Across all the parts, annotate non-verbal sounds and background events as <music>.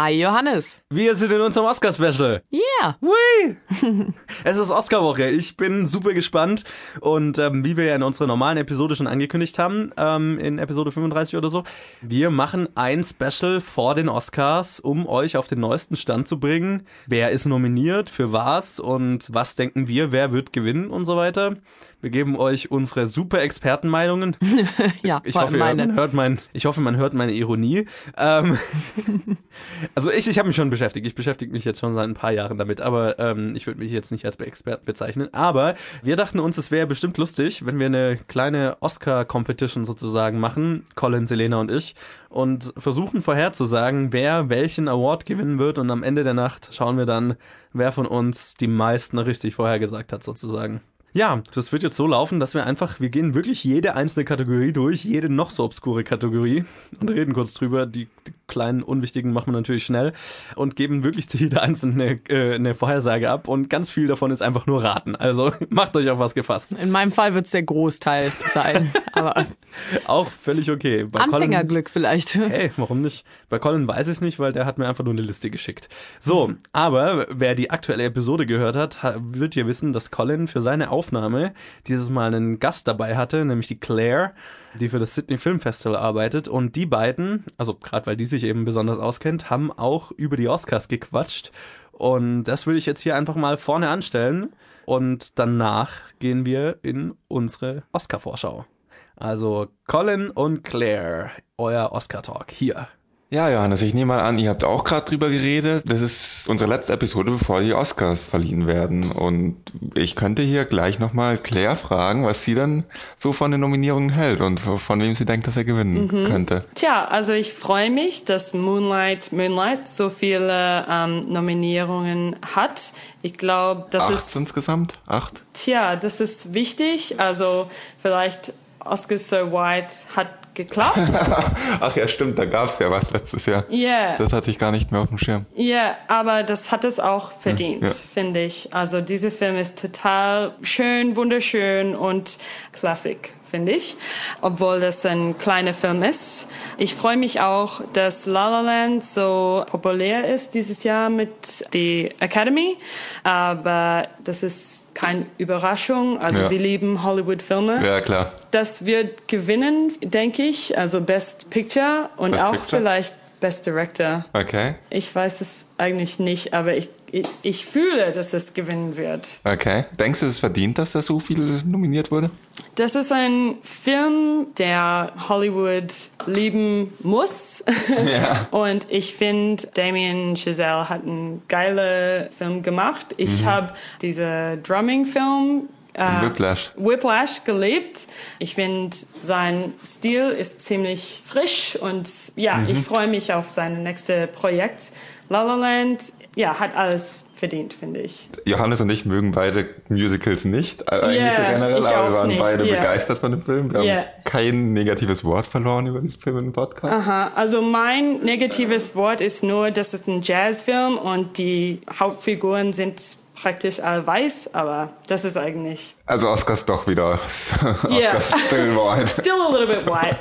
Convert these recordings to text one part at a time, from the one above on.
Hi Johannes. Wir sind in unserem Oscar-Special. Yeah. Hui. <laughs> es ist Oscar-Woche. Ich bin super gespannt. Und ähm, wie wir ja in unserer normalen Episode schon angekündigt haben, ähm, in Episode 35 oder so, wir machen ein Special vor den Oscars, um euch auf den neuesten Stand zu bringen. Wer ist nominiert, für was und was denken wir, wer wird gewinnen und so weiter. Wir geben euch unsere super Expertenmeinungen. <laughs> ja, ich hoffe, meine. man hört mein, ich hoffe, man hört meine Ironie. Ähm, <laughs> also ich, ich habe mich schon beschäftigt. Ich beschäftige mich jetzt schon seit ein paar Jahren damit, aber ähm, ich würde mich jetzt nicht als Experten bezeichnen. Aber wir dachten uns, es wäre bestimmt lustig, wenn wir eine kleine Oscar-Competition sozusagen machen, Colin, Selena und ich, und versuchen vorherzusagen, wer welchen Award gewinnen wird. Und am Ende der Nacht schauen wir dann, wer von uns die meisten richtig vorhergesagt hat, sozusagen. Ja, das wird jetzt so laufen, dass wir einfach, wir gehen wirklich jede einzelne Kategorie durch, jede noch so obskure Kategorie und reden kurz drüber. Die, die kleinen unwichtigen machen wir natürlich schnell und geben wirklich zu jeder einzelnen eine, äh, eine Vorhersage ab und ganz viel davon ist einfach nur raten. Also <laughs> macht euch auf was gefasst. In meinem Fall wird es der Großteil sein, <laughs> aber auch völlig okay. Bei Anfängerglück Colin, vielleicht. Hey, warum nicht? Bei Colin weiß ich es nicht, weil der hat mir einfach nur eine Liste geschickt. So, aber wer die aktuelle Episode gehört hat, wird ja wissen, dass Colin für seine Aufnahme dieses Mal einen Gast dabei hatte, nämlich die Claire, die für das Sydney Film Festival arbeitet. Und die beiden, also gerade weil die sich eben besonders auskennt, haben auch über die Oscars gequatscht. Und das würde ich jetzt hier einfach mal vorne anstellen. Und danach gehen wir in unsere Oscar-Vorschau. Also Colin und Claire, euer Oscar-Talk hier. Ja, Johannes, ich nehme mal an, ihr habt auch gerade drüber geredet. Das ist unsere letzte Episode, bevor die Oscars verliehen werden. Und ich könnte hier gleich nochmal Claire fragen, was sie dann so von den Nominierungen hält und von wem sie denkt, dass er gewinnen mhm. könnte. Tja, also ich freue mich, dass Moonlight Moonlight so viele ähm, Nominierungen hat. Ich glaube, das Acht ist... insgesamt? Acht? Tja, das ist wichtig. Also vielleicht Oscar So White hat geklappt. <laughs> Ach ja, stimmt, da gab es ja was letztes Jahr. Ja. Yeah. Das hatte ich gar nicht mehr auf dem Schirm. Ja, yeah, aber das hat es auch verdient, ja. finde ich. Also dieser Film ist total schön, wunderschön und Klassik finde ich, obwohl das ein kleiner Film ist. Ich freue mich auch, dass La La Land so populär ist dieses Jahr mit der Academy, aber das ist keine Überraschung. Also ja. sie lieben Hollywood-Filme. Ja, klar. Das wird gewinnen, denke ich, also Best Picture und Best auch Picture? vielleicht Best Director. Okay. Ich weiß es eigentlich nicht, aber ich, ich, ich, fühle, dass es gewinnen wird. Okay. Denkst du, es verdient, dass da so viel nominiert wurde? Das ist ein Film, der Hollywood lieben muss. <laughs> Ja. Und ich finde, Damien Chazelle hat einen geilen Film gemacht. Ich mhm. habe diesen Drumming-Film äh, Whiplash. Whiplash gelebt. Ich finde, sein Stil ist ziemlich frisch und ja, mhm. ich freue mich auf sein nächstes Projekt. La La Land, ja, hat alles verdient, finde ich. Johannes und ich mögen beide Musicals nicht, eigentlich yeah, so generell, aber wir waren nicht, beide yeah. begeistert von dem Film. Wir yeah. haben kein negatives Wort verloren über diesen Film im Podcast. Aha, also mein negatives Wort ist nur, dass es ein Jazzfilm und die Hauptfiguren sind praktisch all weiß, aber das ist eigentlich. Also Oscars doch wieder. <laughs> Yeah. Oscars still white. Still a little bit white.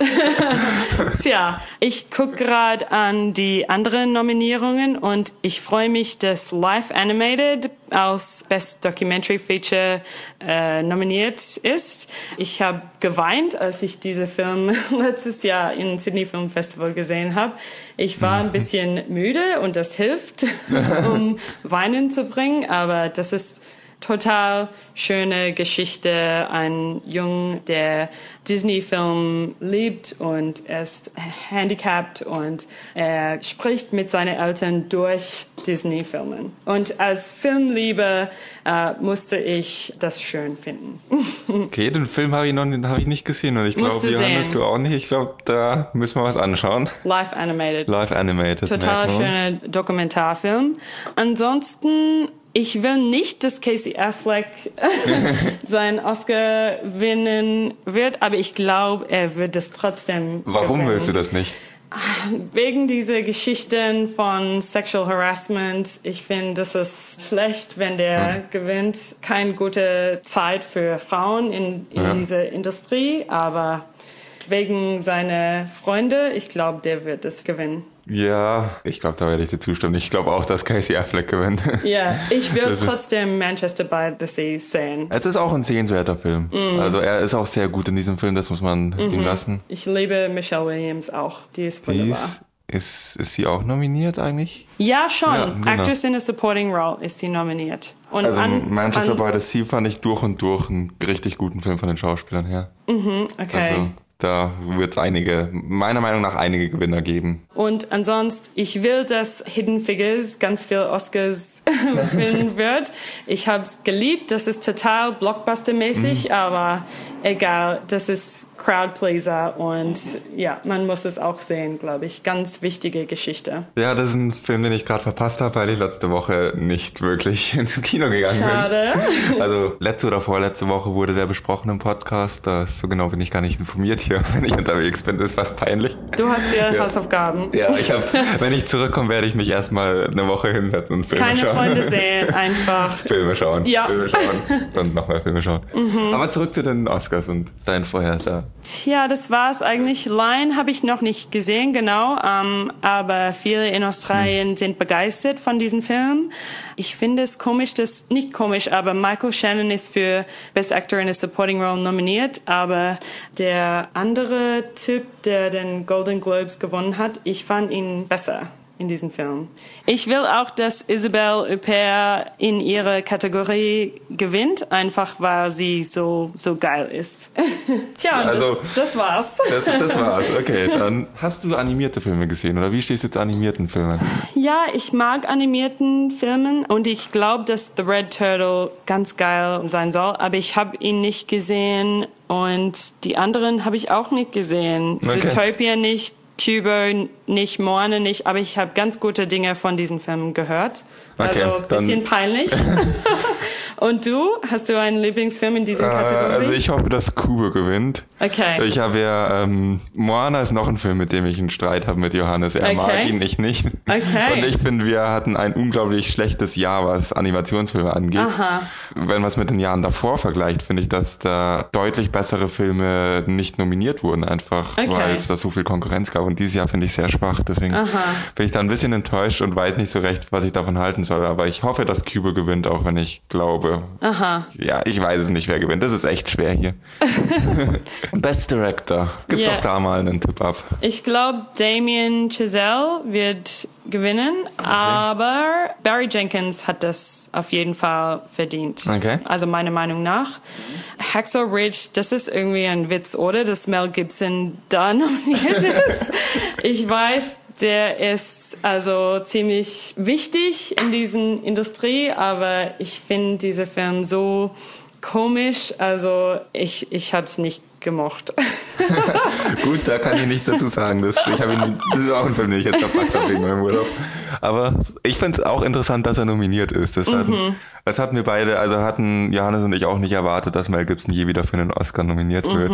<laughs> Tja, ich gucke gerade an die anderen Nominierungen und ich freue mich, dass Life Animated als Best Documentary Feature äh, nominiert ist. Ich habe geweint, als ich diese Film <laughs> letztes Jahr im Sydney Film Festival gesehen habe. Ich war ein bisschen müde und das hilft, um Weinen zu bringen, aber das ist total schöne Geschichte. Ein Jung, der Disney-Film liebt und er ist handicapped und er spricht mit seinen Eltern durch Disney-Filmen. Und als Filmliebe äh, musste ich das schön finden. <laughs> okay, den Film habe ich noch hab ich nicht gesehen und ich glaube, Johannes, du auch nicht. Ich glaube, da müssen wir was anschauen. Live Animated. Live Animated. Total schöner Dokumentarfilm. Ansonsten ich will nicht, dass Casey Affleck <laughs> seinen Oscar gewinnen wird, aber ich glaube, er wird es trotzdem. Warum gewinnen. willst du das nicht? Wegen dieser Geschichten von Sexual Harassment. Ich finde, das ist schlecht, wenn der hm. gewinnt. Keine gute Zeit für Frauen in, in ja. dieser Industrie, aber wegen seiner Freunde, ich glaube, der wird es gewinnen. Ja, ich glaube, da werde ich dir zustimmen. Ich glaube auch, dass Casey Affleck gewinnt. Ja, ich <laughs> will trotzdem Manchester by the Sea sehen. Es ist auch ein sehenswerter Film. Also er ist auch sehr gut in diesem Film, das muss man ihm lassen. Ich liebe Michelle Williams auch. Die ist Die wunderbar. ist, ist, ist sie auch nominiert eigentlich? Ja, schon. Ja, genau. Actress in a Supporting Role ist sie nominiert. Und Also an, Manchester an, by the Sea fand ich durch und durch einen richtig guten Film von den Schauspielern her. Okay. Also da wird es einige, meiner Meinung nach einige Gewinner geben. Und ansonsten, ich will, dass Hidden Figures ganz viel Oscars <laughs> gewinnen wird. Ich habe es geliebt, das ist total Blockbuster-mäßig, aber egal, das ist Crowdpleaser und ja, man muss es auch sehen, glaube ich. Ganz wichtige Geschichte. Ja, das ist ein Film, den ich gerade verpasst habe, weil ich letzte Woche nicht wirklich <laughs> ins Kino gegangen Schade. bin. Also letzte oder vorletzte Woche wurde der besprochen im Podcast. Da ist so genau bin ich gar nicht informiert hier, <laughs> wenn ich unterwegs bin. Das ist fast peinlich. Du hast wieder Ja. Hausaufgaben. Ja, ich habe, wenn ich zurückkomme, werde ich mich erstmal eine Woche hinsetzen und Filme Keine schauen. Freunde <laughs> sehen, einfach. Filme schauen. Ja. Mhm. Filme schauen. <laughs> Und nochmal Filme schauen. Aber zurück zu den Oscars und dein Vorher Tja, das war's eigentlich. Lion habe ich noch nicht gesehen, genau. Ähm, aber viele in Australien sind begeistert von diesem Film. Ich finde es komisch, dass, nicht komisch, aber Michael Shannon ist für Best Actor in a Supporting Role nominiert. Aber der andere Typ, der den Golden Globes gewonnen hat, ich fand ihn besser in diesem Film. Ich will auch, dass Isabelle Huppert in ihrer Kategorie gewinnt, einfach weil sie so, so geil ist. <laughs> Tja, Also- das, das war's. Das, das war's. Okay, <laughs> dann hast du animierte Filme gesehen oder wie stehst du zu animierten Filmen? Ja, ich mag animierten Filmen und ich glaube, dass The Red Turtle ganz geil sein soll, aber ich habe ihn nicht gesehen und die anderen habe ich auch nicht gesehen. Okay. Zootopia nicht, Cubo nicht, Moana nicht, aber ich habe ganz gute Dinge von diesen Filmen gehört. Okay, also ein bisschen peinlich. <laughs> <laughs> und du? Hast du einen Lieblingsfilm in dieser Äh, Kategorie? also ich hoffe, dass Kubo gewinnt. okay. Ich habe ja, ähm, Moana ist noch ein Film, mit dem ich einen Streit habe mit Johannes. Er Okay. mag ihn, ich nicht. Okay. Und ich finde, wir hatten ein unglaublich schlechtes Jahr, was Animationsfilme angeht. Aha. Wenn man es mit den Jahren davor vergleicht, finde ich, dass da deutlich bessere Filme nicht nominiert wurden, einfach Okay. weil es da so viel Konkurrenz gab. Und dieses Jahr finde ich sehr schwach. Deswegen Aha. bin ich da ein bisschen enttäuscht und weiß nicht so recht, was ich davon halten soll. Aber ich hoffe, dass Cubo gewinnt, auch wenn ich glaube. Aha. Ja, ich weiß es nicht, wer gewinnt. Das ist echt schwer hier. <laughs> Best Director. Gib Ja. doch da mal einen Tipp ab. Ich glaube, Damien Chazelle wird gewinnen, aber Barry Jenkins hat das auf jeden Fall verdient. Okay. Also meiner Meinung nach. Hacksaw Ridge, das ist irgendwie ein Witz, oder? Dass Mel Gibson da <laughs> nominiert ist. ich weiß, der ist also ziemlich wichtig in diesen Industrie, aber ich finde diese Film so komisch, also ich, ich habe es nicht gemocht. <laughs> Gut, da kann ich nichts dazu sagen. Das, ich ihn, das ist auch ein Film, den ich jetzt verpasst habe wegen meinem Urlaub. Aber ich finde es auch interessant, dass er nominiert ist. Das, Mhm. hatten, das hatten wir beide, also hatten Johannes und ich auch nicht erwartet, dass Mel Gibson je wieder für einen Oscar nominiert wird.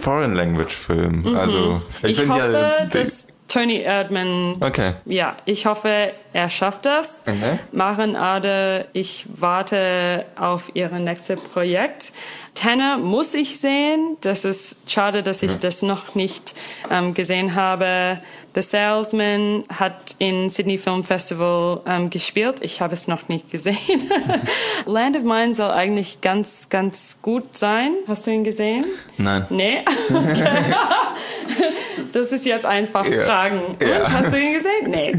Foreign Language Film. Also Mhm. Ich, finde hoffe, ja, dass Tony Erdmann Okay. Ja, ich hoffe, er schafft das. Mhm. Maren Ade, ich warte auf ihr nächstes Projekt. Tanner muss ich sehen. Das ist schade, dass ich das noch nicht ähm, gesehen habe. The Salesman hat in Sydney Film Festival ähm, gespielt. Ich habe es noch nicht gesehen. <laughs> Land of Mine soll eigentlich ganz, ganz gut sein. Hast du ihn gesehen? Nein. Nee? <laughs> Okay. <laughs> Das ist jetzt einfach Ja. Fragen. Und, Ja. hast du ihn gesehen? Nee.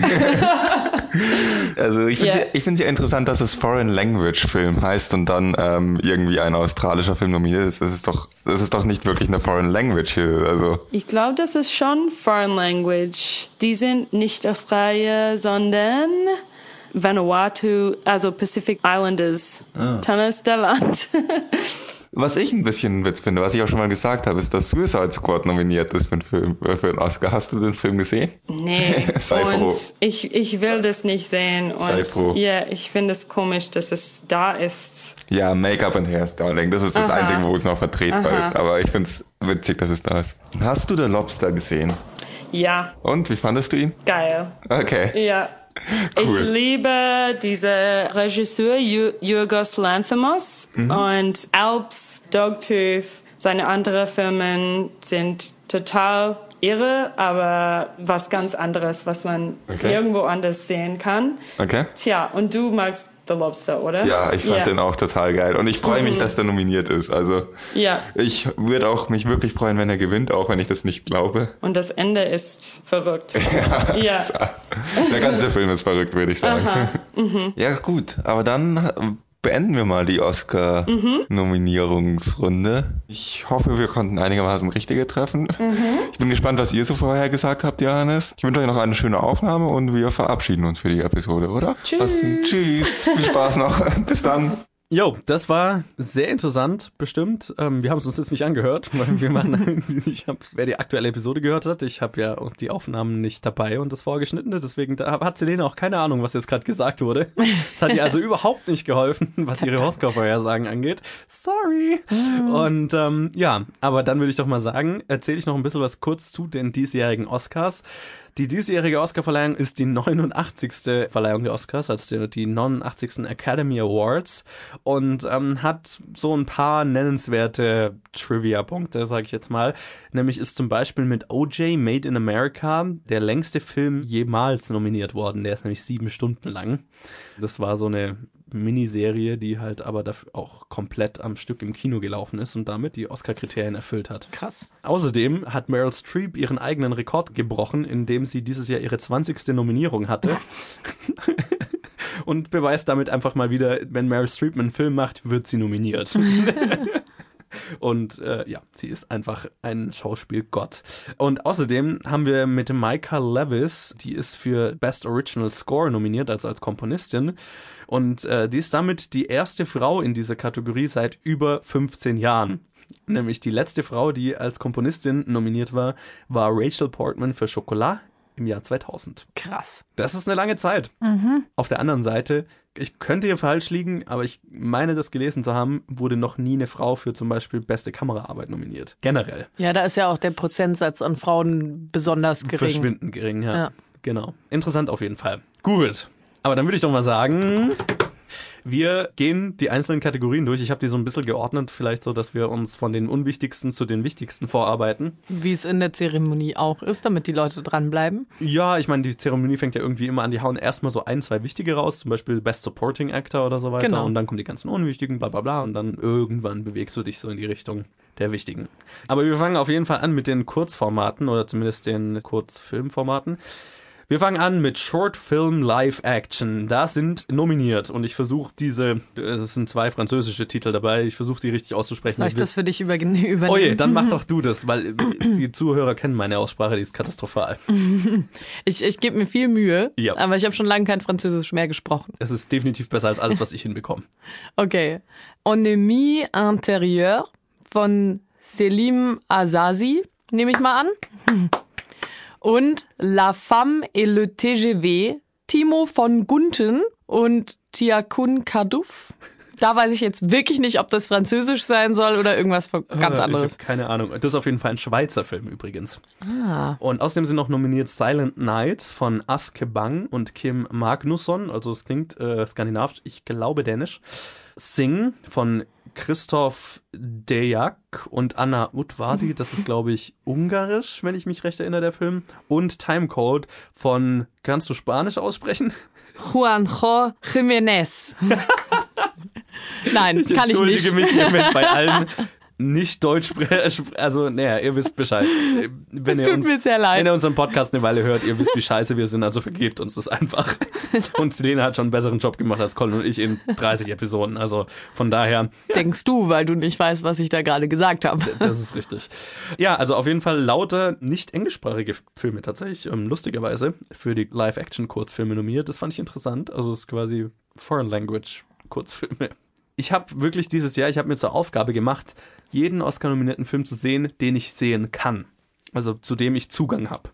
Also ich finde finde es ja interessant, dass es Foreign Language Film heißt und dann ähm, irgendwie ein australischer Film nominiert ist. Das ist doch, das ist doch nicht wirklich eine Foreign Language hier. Also Ich glaube, das ist schon Foreign Language. Die sind nicht Australier, sondern Vanuatu, also Pacific Islanders. Ah. Tanner ist der Land. <laughs> Was ich ein bisschen Witz finde, was ich auch schon mal gesagt habe, ist, dass Suicide Squad nominiert ist für einen Film, äh, für einen Oscar. Hast du den Film gesehen? Nee. <laughs> Sei und froh. ich, ich will das nicht sehen. Sei froh. Und ja, ich finde es komisch, dass es da ist. Ja, Make-up and Hairstyling, das ist das Aha. Einzige, wo es noch vertretbar Aha. ist. Aber ich finde es witzig, dass es da ist. Hast du The Lobster gesehen? Ja, Und, wie fandest du ihn? geil. Okay. Ja. Ich Cool. liebe diese Regisseur Yorgos Lanthimos und Alps, Dogtooth, seine anderen Filme sind total irre, aber was ganz anderes, was man Okay. irgendwo anders sehen kann. Okay. Tja, und du magst The Lobster, oder? Ja, ich fand ja. den auch total geil. Und ich freue mich, dass der nominiert ist. Also Ja, ich würde auch mich wirklich freuen, wenn er gewinnt, auch wenn ich das nicht glaube. und das Ende ist verrückt. <laughs> ja. Der ganze Film ist verrückt, würde ich sagen. <laughs> Ja, gut. Aber dann beenden wir mal die Oscar-Nominierungsrunde. Ich hoffe, wir konnten einigermaßen richtige treffen. Ich bin gespannt, was ihr so vorher gesagt habt, Johannes. Ich wünsche euch noch eine schöne Aufnahme und wir verabschieden uns für die Episode, oder? Tschüss. Tschüss. Viel Spaß noch. Bis dann. Jo, das war sehr interessant, bestimmt. Ähm, wir haben es uns jetzt nicht angehört, weil wir machen, <laughs> <laughs> ich hab, wer die aktuelle Episode gehört hat, ich habe ja die Aufnahmen nicht dabei und das Vorgeschnittene, deswegen hat Selene auch keine Ahnung, was jetzt gerade gesagt wurde. Es hat ihr also <laughs> überhaupt nicht geholfen, was ihre Oscar-Vorhersagen angeht. Sorry. Und ähm, ja, aber dann würde ich doch mal sagen, erzähle ich noch ein bisschen was kurz zu den diesjährigen Oscars. Die diesjährige Oscarverleihung ist die 89. Verleihung der Oscars, also die 89. Academy Awards und ähm, hat so ein paar nennenswerte Trivia-Punkte, sage ich jetzt mal. Nämlich ist zum Beispiel mit OJ Made in America der längste Film jemals nominiert worden. Der ist nämlich sieben Stunden lang. Das war so eine Miniserie, die halt aber dafür auch komplett am Stück im Kino gelaufen ist und damit die Oscar-Kriterien erfüllt hat. Krass. Außerdem hat Meryl Streep ihren eigenen Rekord gebrochen, indem sie dieses Jahr ihre 20. Nominierung hatte. <laughs> Und beweist damit einfach mal wieder, wenn Meryl Streep einen Film macht, wird sie nominiert. <laughs> Und äh, ja, sie ist einfach ein Schauspielgott. Und außerdem haben wir mit Micah Levis, die ist für Best Original Score nominiert, also als Komponistin. Und äh, die ist damit die erste Frau in dieser Kategorie seit über 15 Jahren. Nämlich die letzte Frau, die als Komponistin nominiert war, war Rachel Portman für Chocolat im Jahr 2000. Krass. Das ist eine lange Zeit. Auf der anderen Seite, ich könnte hier falsch liegen, aber ich meine, das gelesen zu haben, wurde noch nie eine Frau für zum Beispiel beste Kameraarbeit nominiert. Generell. Ja, da ist ja auch der Prozentsatz an Frauen besonders gering. Verschwindend gering, ja. Ja. Genau. Interessant auf jeden Fall. Gut. Aber dann würde ich doch mal sagen, wir gehen die einzelnen Kategorien durch. Ich habe die so ein bisschen geordnet, vielleicht so, dass wir uns von den unwichtigsten zu den wichtigsten vorarbeiten. Wie es in der Zeremonie auch ist, damit die Leute dranbleiben. Ja, ich meine, die Zeremonie fängt ja irgendwie immer an. Die hauen erstmal so ein, zwei wichtige raus, zum Beispiel Best Supporting Actor oder so weiter. Genau. Und dann kommen die ganzen unwichtigen, bla bla bla. Und dann irgendwann bewegst du dich so in die Richtung der wichtigen. Aber wir fangen auf jeden Fall an mit den Kurzformaten oder zumindest den Kurzfilmformaten. Wir fangen an mit Short Film Live Action. Da sind nominiert und ich versuche diese, es sind zwei französische Titel dabei, ich versuche die richtig auszusprechen. Soll ich das für dich über <laughs> übernehmen? Oh je, dann mach doch du <laughs> das, weil die Zuhörer kennen meine Aussprache, die ist katastrophal. <laughs> Ich, ich gebe mir viel Mühe, Ja. aber ich habe schon lange kein Französisch mehr gesprochen. Es ist definitiv besser als alles, was ich hinbekomme. Okay. Ennemi intérieur von Selim Azazi, nehme ich mal an. Und La Femme et le TGV, Timo von Gunten und Tiakun Kadouf. Da weiß ich jetzt wirklich nicht, ob das Französisch sein soll oder irgendwas von- ganz Äh, anderes. Keine Ahnung. Das ist auf jeden Fall ein Schweizer Film übrigens. Und außerdem sind noch nominiert Silent Nights von Aske Bang und Kim Magnusson. Also es klingt äh, skandinavisch, ich glaube dänisch. Sing von Christoph Dejak und Anna Utvardi. Das ist, glaube ich, ungarisch, wenn ich mich recht erinnere, der Film. Und Timecode von, kannst du Spanisch aussprechen? Juanjo Jiménez. <laughs> Nein, Ich kann ich entschuldige nicht. mich hiermit bei allen <laughs> nicht Deutsch spre- also naja, ihr wisst Bescheid. <laughs> Wenn ihr tut uns, mir sehr leid. Wenn ihr unseren Podcast eine Weile hört, ihr wisst, wie scheiße wir sind, also vergebt uns das einfach. <laughs> Und Selena hat schon einen besseren Job gemacht als Colin und ich in 30 Episoden. Also von daher, Denkst du, weil du nicht weißt, was ich da gerade gesagt habe. das ist richtig. Ja, also auf jeden Fall lauter nicht englischsprachige Filme tatsächlich, ähm, lustigerweise, für die Live-Action-Kurzfilme nominiert. Das fand ich interessant. Also es ist quasi Foreign Language Kurzfilme. Ich habe wirklich dieses Jahr, ich habe mir zur Aufgabe gemacht, jeden Oscar-nominierten Film zu sehen, den ich sehen kann. Also zu dem ich Zugang habe.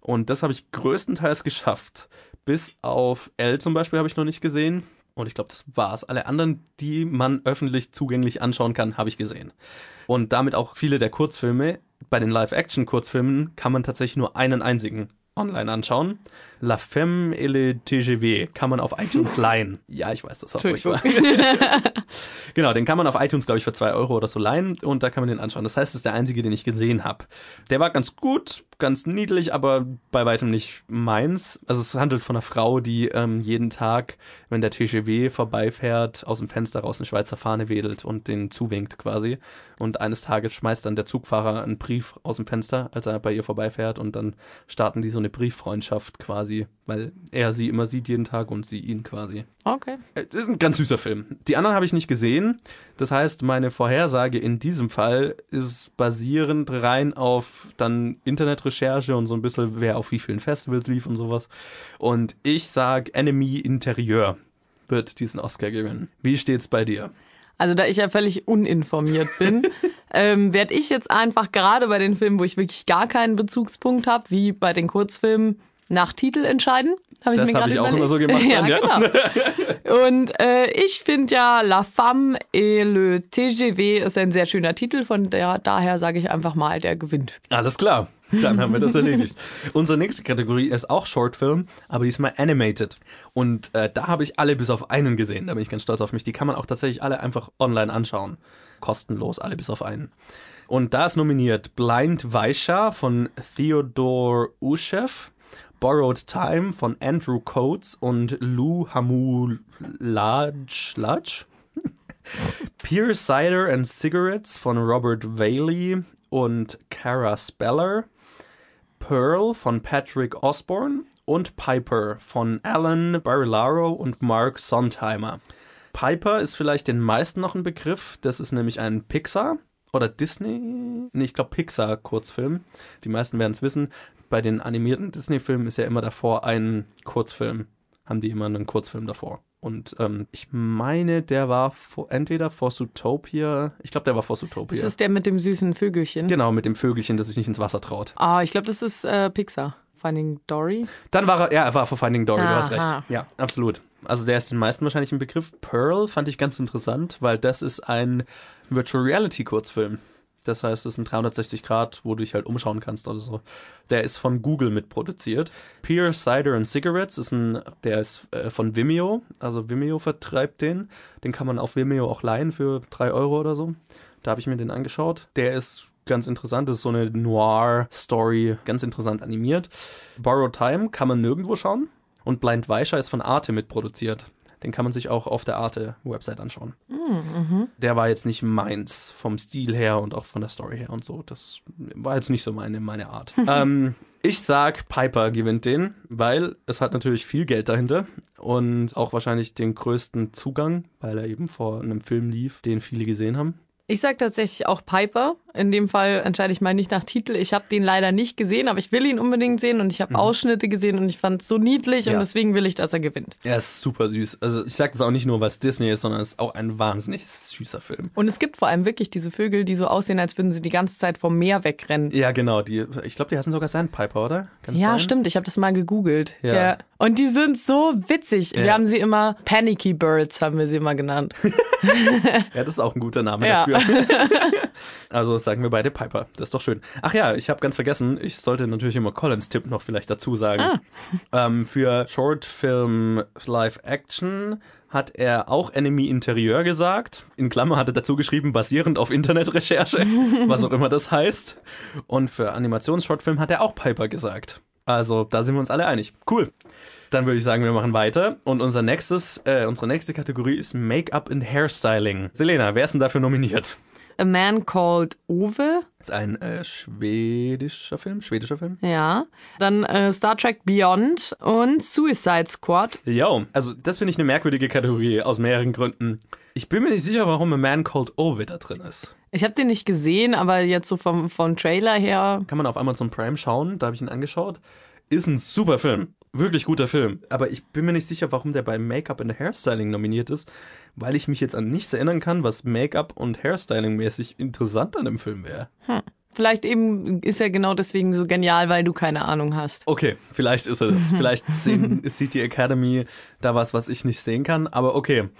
Und das habe ich größtenteils geschafft. Bis auf L zum Beispiel habe ich noch nicht gesehen. Und ich glaube, das war's. Alle anderen, die man öffentlich zugänglich anschauen kann, habe ich gesehen. Und damit auch viele der Kurzfilme. Bei den Live-Action-Kurzfilmen kann man tatsächlich nur einen einzigen online anschauen. La Femme et le TGV kann man auf iTunes <laughs> leihen. Ja, ich weiß, das war furchtbar. <laughs> genau, den kann man auf iTunes, glaube ich, für zwei Euro oder so leihen und da kann man den anschauen. Das heißt, es ist der einzige, den ich gesehen habe. Der war ganz gut, ganz niedlich, aber bei weitem nicht meins. Also es handelt von einer Frau, die ähm, jeden Tag, wenn der TGW vorbeifährt, aus dem Fenster raus eine Schweizer Fahne wedelt und den zuwinkt quasi. Und eines Tages schmeißt dann der Zugfahrer einen Brief aus dem Fenster, als er bei ihr vorbeifährt und dann starten die so eine Brieffreundschaft quasi, weil er sie immer sieht jeden Tag und sie ihn quasi. Okay. Äh, Das ist ein ganz süßer Film. Die anderen habe ich nicht gesehen. Das heißt, meine Vorhersage in diesem Fall ist basierend rein auf dann Internetrecherche und so ein bisschen, wer auf wie vielen Festivals lief und sowas. Und ich sag Enemy Interieur wird diesen Oscar gewinnen. Wie steht's bei dir? Also da ich ja völlig uninformiert bin, <laughs> ähm, werde ich jetzt einfach gerade bei den Filmen, wo ich wirklich gar keinen Bezugspunkt habe, wie bei den Kurzfilmen, nach Titel entscheiden. Hab Das mir hab gerade ich auch überlegt. immer so gemacht <laughs> ja, ja. genau. Und äh, ich finde ja La Femme et le TGV ist ein sehr schöner Titel, von der, daher sage ich einfach mal, der gewinnt. Alles klar. Dann haben wir das erledigt. Unsere nächste Kategorie ist auch Shortfilm, aber diesmal Animated. Und äh, da habe ich alle bis auf einen gesehen. Da bin ich ganz stolz auf mich. Die kann man auch tatsächlich alle einfach online anschauen. Kostenlos, alle bis auf einen. Und da ist nominiert Blind Vaisha von Theodore Ushev, Borrowed Time von Andrew Coates und Lou Hamulaj Laj? <laughs> Pure Cider and Cigarettes von Robert Valey und Cara Speller, Pearl von Patrick Osborne und Piper von Alan Barilaro und Mark Sondheimer. Piper ist vielleicht den meisten noch ein Begriff. Das ist nämlich ein Pixar oder Disney, nee, ich glaube Pixar Kurzfilm. Die meisten werden es wissen. Bei den animierten Disney-Filmen ist ja immer davor ein Kurzfilm. Haben die immer einen Kurzfilm davor. Und ähm, ich meine, der war vor, entweder vor Zootopia. Ich glaube, der war vor Zootopia. Das ist der mit dem süßen Vögelchen. Genau, mit dem Vögelchen, das sich nicht ins Wasser traut. Ah, ich glaube, das ist äh, Pixar. Finding Dory. Dann war er, ja, er war vor Finding Dory, du hast recht. Aha. Ja, absolut. Also der ist den meisten wahrscheinlich ein Begriff. Pearl fand ich ganz interessant, weil das ist ein Virtual Reality Kurzfilm. Das heißt, es ist ein 360 Grad, wo du dich halt umschauen kannst oder so. Der ist von Google mitproduziert. Pure Cider and Cigarettes ist ein, der ist äh, von Vimeo. Also Vimeo vertreibt den. Den kann man auf Vimeo auch leihen für drei Euro oder so. Da habe ich mir den angeschaut. Der ist ganz interessant. Das ist so eine Noir-Story, ganz interessant animiert. Borrowed Time kann man nirgendwo schauen. Und Blind Weischer ist von Arte mitproduziert. Den kann man sich auch auf der Arte-Website anschauen. Der war jetzt nicht meins vom Stil her und auch von der Story her und so. Das war jetzt nicht so meine, meine Art. <laughs> ähm, ich sag, Piper gewinnt den, weil es hat natürlich viel Geld dahinter und auch wahrscheinlich den größten Zugang, weil er eben vor einem Film lief, den viele gesehen haben. Ich sag tatsächlich auch Piper. In dem Fall entscheide ich mal nicht nach Titel. Ich habe den leider nicht gesehen, aber ich will ihn unbedingt sehen und ich habe Ausschnitte gesehen und ich fand es so niedlich Ja. und deswegen will ich, dass er gewinnt. Er ist super süß. Also ich sag das auch nicht nur, weil es Disney ist, sondern es ist auch ein wahnsinnig süßer Film. Und es gibt vor allem wirklich diese Vögel, die so aussehen, als würden sie die ganze Zeit vom Meer wegrennen. Ja, genau. Die, ich glaube, die heißen sogar Sandpiper, oder? Kann Ja, sein? stimmt. Ich habe das mal gegoogelt. Ja. Und die sind so witzig. Wir Ja. haben sie immer Panicky Birds, haben wir sie immer genannt. <laughs> Ja, das ist auch ein guter Name Ja. dafür. <laughs> also sagen wir beide Piper. Das ist doch schön. Ach ja, ich habe ganz vergessen, ich sollte natürlich immer Collins Tipp noch vielleicht dazu sagen. Ah. <laughs> Ähm, für Shortfilm Live Action hat er auch Enemy Interieur gesagt. In Klammer hat er dazu geschrieben, basierend auf Internetrecherche, was auch immer das heißt. Und für Animations-Shortfilm hat er auch Piper gesagt. Also da sind wir uns alle einig. Cool. Dann würde ich sagen, wir machen weiter. Und unser nächstes, äh, unsere nächste Kategorie ist Make-up and Hairstyling. Selena, wer ist denn dafür nominiert? A Man Called Ove. Das ist ein äh, schwedischer Film, schwedischer Film. Ja. Dann äh, Star Trek Beyond und Suicide Squad. Jo, also das finde ich eine merkwürdige Kategorie aus mehreren Gründen. Ich bin mir nicht sicher, warum A Man Called Ove da drin ist. Ich habe den nicht gesehen, aber jetzt so vom, vom Trailer her. Kann man auf Amazon Prime schauen, da habe ich ihn angeschaut. Ist ein super Film. Wirklich guter Film. Aber ich bin mir nicht sicher, warum der bei Make-up and Hairstyling nominiert ist, weil ich mich jetzt an nichts erinnern kann, was Make-up und Hairstyling mäßig interessant an dem Film wäre. Vielleicht eben ist er genau deswegen so genial, weil du keine Ahnung hast. Okay, vielleicht ist er das. <laughs> Vielleicht sehen, sieht die Academy da was, was ich nicht sehen kann, aber okay.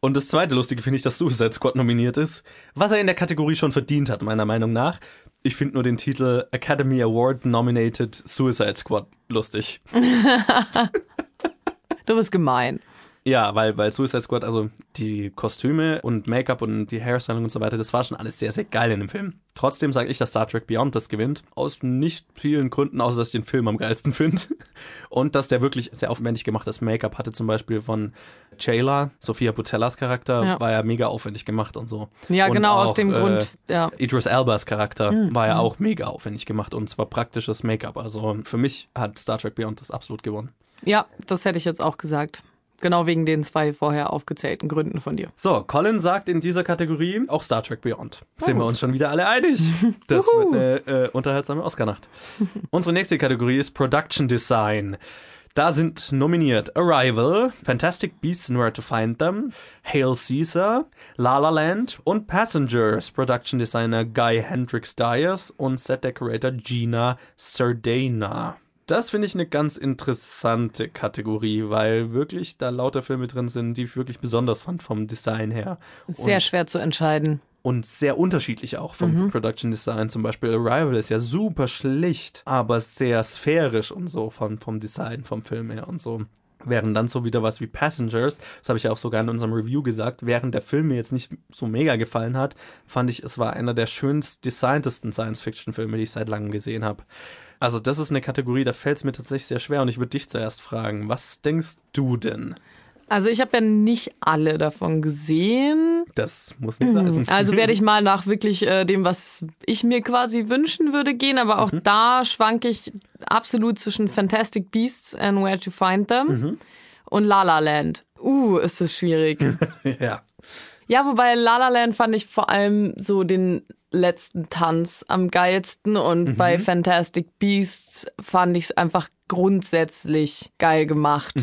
Und das zweite Lustige finde ich, dass Suicide Squad nominiert ist, was er in der Kategorie schon verdient hat, meiner Meinung nach. Ich finde nur den Titel Academy Award Nominated Suicide Squad lustig. <laughs> Du bist gemein. Ja, weil, weil Suicide Squad, also die Kostüme und Make-up und die Hairstyling und so weiter, das war schon alles sehr, sehr geil in dem Film. Trotzdem sage ich, dass Star Trek Beyond das gewinnt. Aus nicht vielen Gründen, außer dass ich den Film am geilsten <laughs> finde. Und dass der wirklich sehr aufwendig gemachtes Make-up hatte, zum Beispiel von Jayla, Sophia Butellas Charakter, Ja. war ja mega aufwendig gemacht und so. Ja, und genau aus auch, dem äh, Grund. Ja. Idris Elbas Charakter Mhm. war ja auch mega aufwendig gemacht und zwar praktisches Make-up. Also für mich hat Star Trek Beyond das absolut gewonnen. ja, das hätte ich jetzt auch gesagt. Genau wegen den zwei vorher aufgezählten Gründen von dir. So, Colin sagt in dieser Kategorie auch Star Trek Beyond. Sind wir uns schon wieder alle einig? <laughs> Das wird eine äh, unterhaltsame Oscar-Nacht. <laughs> Unsere nächste Kategorie ist Production Design. Da sind nominiert Arrival, Fantastic Beasts and Where to Find Them, Hail Caesar, La La Land und Passengers. Production Designer Guy Hendrix Dyers und Set Decorator Gina Sardana. Das finde ich eine ganz interessante Kategorie, weil wirklich da lauter Filme drin sind, die ich wirklich besonders fand vom Design her. Sehr und, schwer zu entscheiden. und sehr unterschiedlich auch vom Production Design. Zum Beispiel Arrival ist ja super schlicht, aber sehr sphärisch und so vom, vom Design, vom Film her und so. Während dann so wieder was wie Passengers, das habe ich ja auch sogar in unserem Review gesagt, während der Film mir jetzt nicht so mega gefallen hat, fand ich, es war einer der schönst designtesten Science-Fiction-Filme, die ich seit langem gesehen habe. Also das ist eine Kategorie, da fällt es mir tatsächlich sehr schwer und ich würde dich zuerst fragen, was denkst du denn? Also ich habe ja nicht alle davon gesehen. Das muss nicht sein. Also werde ich mal nach wirklich äh, dem, was ich mir quasi wünschen würde, gehen. Aber auch da schwanke ich absolut zwischen Fantastic Beasts and Where to Find Them und La La Land. Uh, ist das schwierig. <laughs> ja. ja, wobei La La Land fand ich vor allem so den letzten Tanz am geilsten und bei Fantastic Beasts fand ich es einfach grundsätzlich geil gemacht.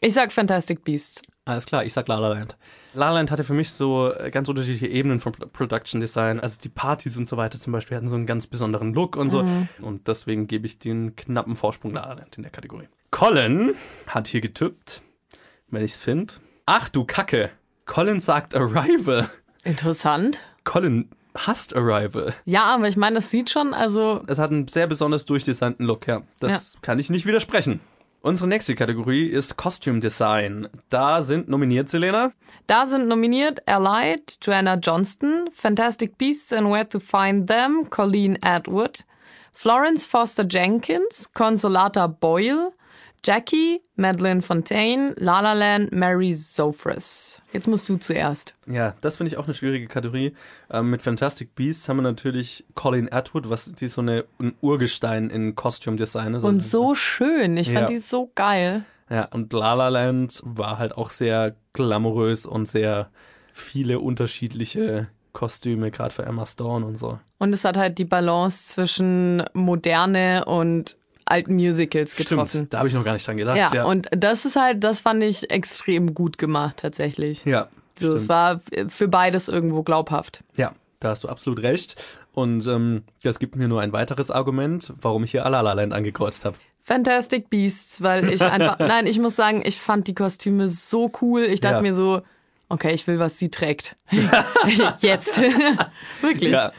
Ich sag Fantastic Beasts. Alles klar, ich sag La La Land. La La Land hatte für mich so äh, ganz unterschiedliche Ebenen von Pro- Production Design. Also die Partys und so weiter zum Beispiel hatten so einen ganz besonderen Look und so. Und deswegen gebe ich den knappen Vorsprung La La Land in der Kategorie. Colin hat hier getippt, wenn ich es finde. Ach du Kacke. Colin sagt Arrival. Interessant. Colin hasst Arrival. Ja, aber ich meine, das sieht schon, also Es hat einen sehr besonders durchdesignten Look, ja. Das kann ich nicht widersprechen. Unsere nächste Kategorie ist Costume Design. Da sind nominiert, Selena. Da sind nominiert Allied, Joanna Johnston, Fantastic Beasts and Where to Find Them, Colleen Atwood, Florence Foster Jenkins, Consolata Boyle, Jackie, Madeleine Fontaine, La La Land, Mary Zofris. Jetzt musst du zuerst. Ja, das finde ich auch eine schwierige Kategorie. Ähm, mit Fantastic Beasts haben wir natürlich Colin Atwood, was die so eine, ein Urgestein in Costume Design ist. Und Also, so schön. Ich fand Ja. die so geil. Ja, und La La Land war halt auch sehr glamourös und sehr viele unterschiedliche Kostüme, gerade für Emma Stone und so. Und es hat halt die Balance zwischen Moderne und alten Musicals getroffen. Stimmt, da habe ich noch gar nicht dran gedacht. Ja, Ja, und das ist halt, das fand ich extrem gut gemacht tatsächlich. ja, So, stimmt. es war für beides irgendwo glaubhaft. Ja, da hast du absolut recht. Und ähm, das gibt mir nur ein weiteres Argument, warum ich hier La La Land angekreuzt habe. Fantastic Beasts, weil ich einfach, <laughs> nein, ich muss sagen, ich fand die Kostüme so cool. Ich dachte Ja. mir so, okay, ich will, was sie trägt. <laughs> Jetzt. <laughs> Wirklich. Ja,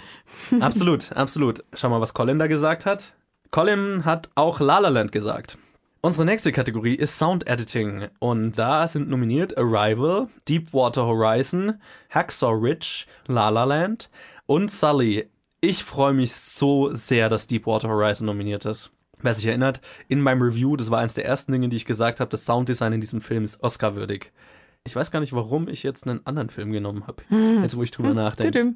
absolut, absolut. Schau mal, was Colin da gesagt hat. Colin hat auch La La Land gesagt. Unsere nächste Kategorie ist Sound Editing und da sind nominiert Arrival, Deepwater Horizon, Hacksaw Ridge, La La Land und Sully. Ich freue mich so sehr, dass Deepwater Horizon nominiert ist. Wer sich erinnert, in meinem Review, das war eines der ersten Dinge, die ich gesagt habe, das Sounddesign in diesem Film ist Oscar-würdig. Ich weiß gar nicht, warum ich jetzt einen anderen Film genommen habe, jetzt wo ich drüber nachdenke.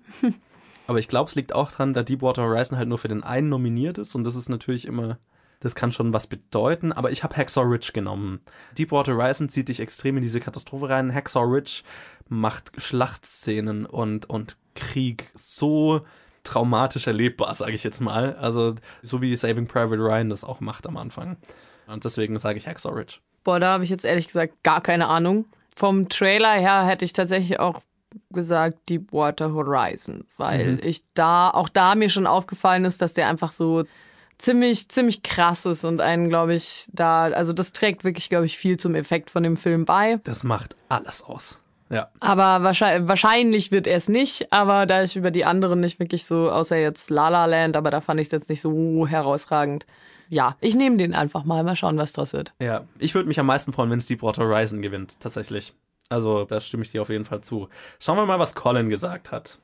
Aber ich glaube, es liegt auch dran, da Deepwater Horizon halt nur für den einen nominiert ist und das ist natürlich immer, das kann schon was bedeuten, aber ich habe Hacksaw Ridge genommen. Deepwater Horizon zieht dich extrem in diese Katastrophe rein. Hacksaw Ridge macht Schlachtszenen und, und Krieg so traumatisch erlebbar, sage ich jetzt mal. Also so wie Saving Private Ryan das auch macht am Anfang. Und deswegen sage ich Hacksaw Ridge. Boah, da habe ich jetzt ehrlich gesagt gar keine Ahnung. Vom Trailer her hätte ich tatsächlich auch gesagt Deepwater Horizon, weil ich da, auch da mir schon aufgefallen ist, dass der einfach so ziemlich, ziemlich krass ist und einen, glaube ich, da, also das trägt wirklich, glaube ich, viel zum Effekt von dem Film bei. Das macht alles aus. Ja. Aber wahrscheinlich, wahrscheinlich wird er es nicht, aber da ich über die anderen nicht wirklich so, außer jetzt La La Land, aber da fand ich es jetzt nicht so herausragend, ja, ich nehme den einfach mal. Mal schauen, was draus wird. Ja, ich würde mich am meisten freuen, wenn es Deepwater Horizon gewinnt, tatsächlich. Also, da stimme ich dir auf jeden Fall zu. Schauen wir mal, was Colin gesagt hat.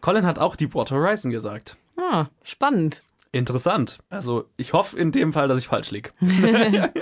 Colin hat auch Deepwater Horizon gesagt. Ah, spannend. Interessant. Also, ich hoffe in dem Fall, dass ich falsch liege. <laughs>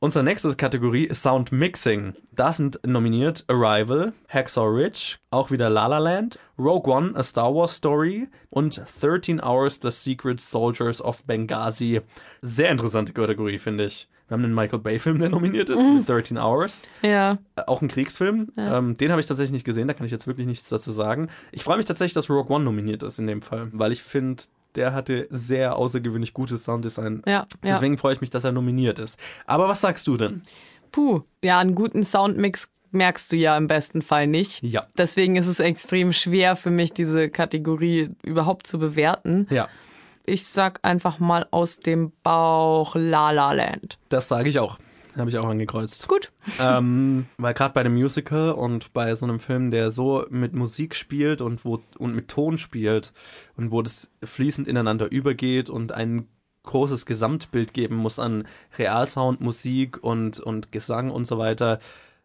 Unsere nächste Kategorie ist Sound Mixing. Da sind nominiert Arrival, Hacksaw Ridge, auch wieder La La Land, Rogue One, A Star Wars Story und 13 Hours, The Secret Soldiers of Benghazi. Sehr interessante Kategorie, finde ich. Wir haben einen Michael Bay-Film, der nominiert ist, mit 13 Hours. Ja. Äh, Auch ein Kriegsfilm. Ähm, den habe ich tatsächlich nicht gesehen, da kann ich jetzt wirklich nichts dazu sagen. Ich freue mich tatsächlich, dass Rogue One nominiert ist in dem Fall, weil ich finde, der hatte sehr außergewöhnlich gutes Sounddesign. Ja, ja. Deswegen freue ich mich, dass er nominiert ist. Aber was sagst du denn? Puh, ja, einen guten Soundmix merkst du ja im besten Fall nicht. Ja. Deswegen ist es extrem schwer für mich, diese Kategorie überhaupt zu bewerten. Ja, Ich sag einfach mal aus dem Bauch La La Land. das sage ich auch. Habe ich auch angekreuzt. Gut. ähm, weil gerade bei einem Musical und bei so einem Film, der so mit Musik spielt und wo und mit Ton spielt und wo das fließend ineinander übergeht und ein großes Gesamtbild geben muss an Realsound, Musik und und Gesang und so weiter.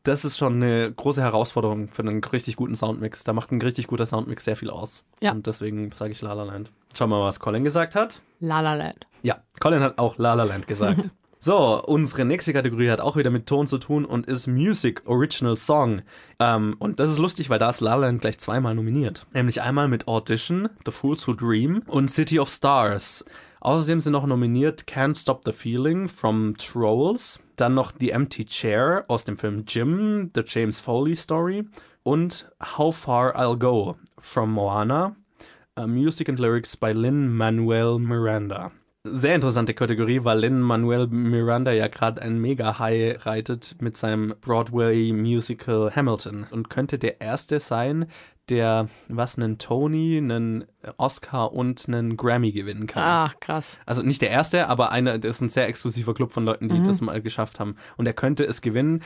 Das ist schon eine große Herausforderung für einen richtig guten Soundmix. Da macht ein richtig guter Soundmix sehr viel aus. Ja. Und deswegen sage ich La La Land. Schauen wir mal, was Colin gesagt hat. La La Land. Ja, Colin hat auch La La Land gesagt. <laughs> So, unsere nächste Kategorie hat auch wieder mit Ton zu tun und ist Music Original Song. Ähm, und das ist lustig, weil da ist La La Land gleich zweimal nominiert. Nämlich einmal mit Audition, The Fools Who Dream und City of Stars. Außerdem sind noch nominiert Can't Stop the Feeling from Trolls, dann noch The Empty Chair aus dem Film Jim, The James Foley Story und How Far I'll Go from Moana, Uh, Music and Lyrics by Lin-Manuel Miranda. Sehr interessante Kategorie, weil Lin-Manuel Miranda ja gerade ein Mega-High reitet mit seinem Broadway-Musical Hamilton und könnte der erste sein, der was einen Tony, einen Oscar und einen Grammy gewinnen kann. Ah, krass. Also nicht der erste, aber einer, das ist ein sehr exklusiver Club von Leuten, die das mal geschafft haben. Und er könnte es gewinnen.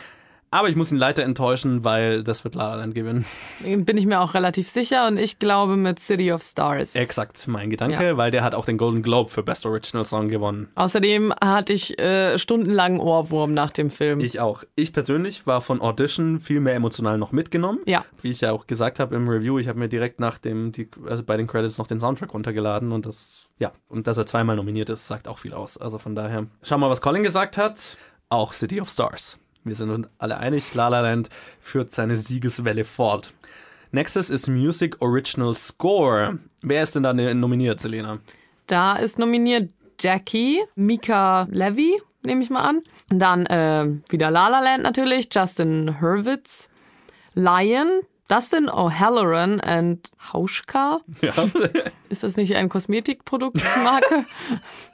Aber ich muss ihn leider enttäuschen, weil das wird La La Land gewinnen. Bin ich mir auch relativ sicher und ich glaube mit City of Stars. Exakt mein Gedanke, Ja. weil der hat auch den Golden Globe für Best Original Song gewonnen. Außerdem hatte ich äh, stundenlang Ohrwurm nach dem Film. Ich auch. Ich persönlich war von Audition viel mehr emotional noch mitgenommen. Ja. Wie ich ja auch gesagt habe im Review, ich habe mir direkt nach dem, die, also bei den Credits noch den Soundtrack runtergeladen und das, ja, und dass er zweimal nominiert ist, sagt auch viel aus. Also von daher, schauen wir mal, was Colin gesagt hat. Auch City of Stars. Wir sind uns alle einig, La La Land führt seine Siegeswelle fort. Nächstes ist Music Original Score. Wer ist denn da ne- nominiert, Selena? Da ist nominiert Jackie, Mika Levy, nehme ich mal an. Dann äh, wieder La La Land natürlich, Justin Hurwitz, Lion, Dustin O'Halloran und Hauschka. Ja. <laughs> Ist das nicht ein Kosmetikproduktmarke?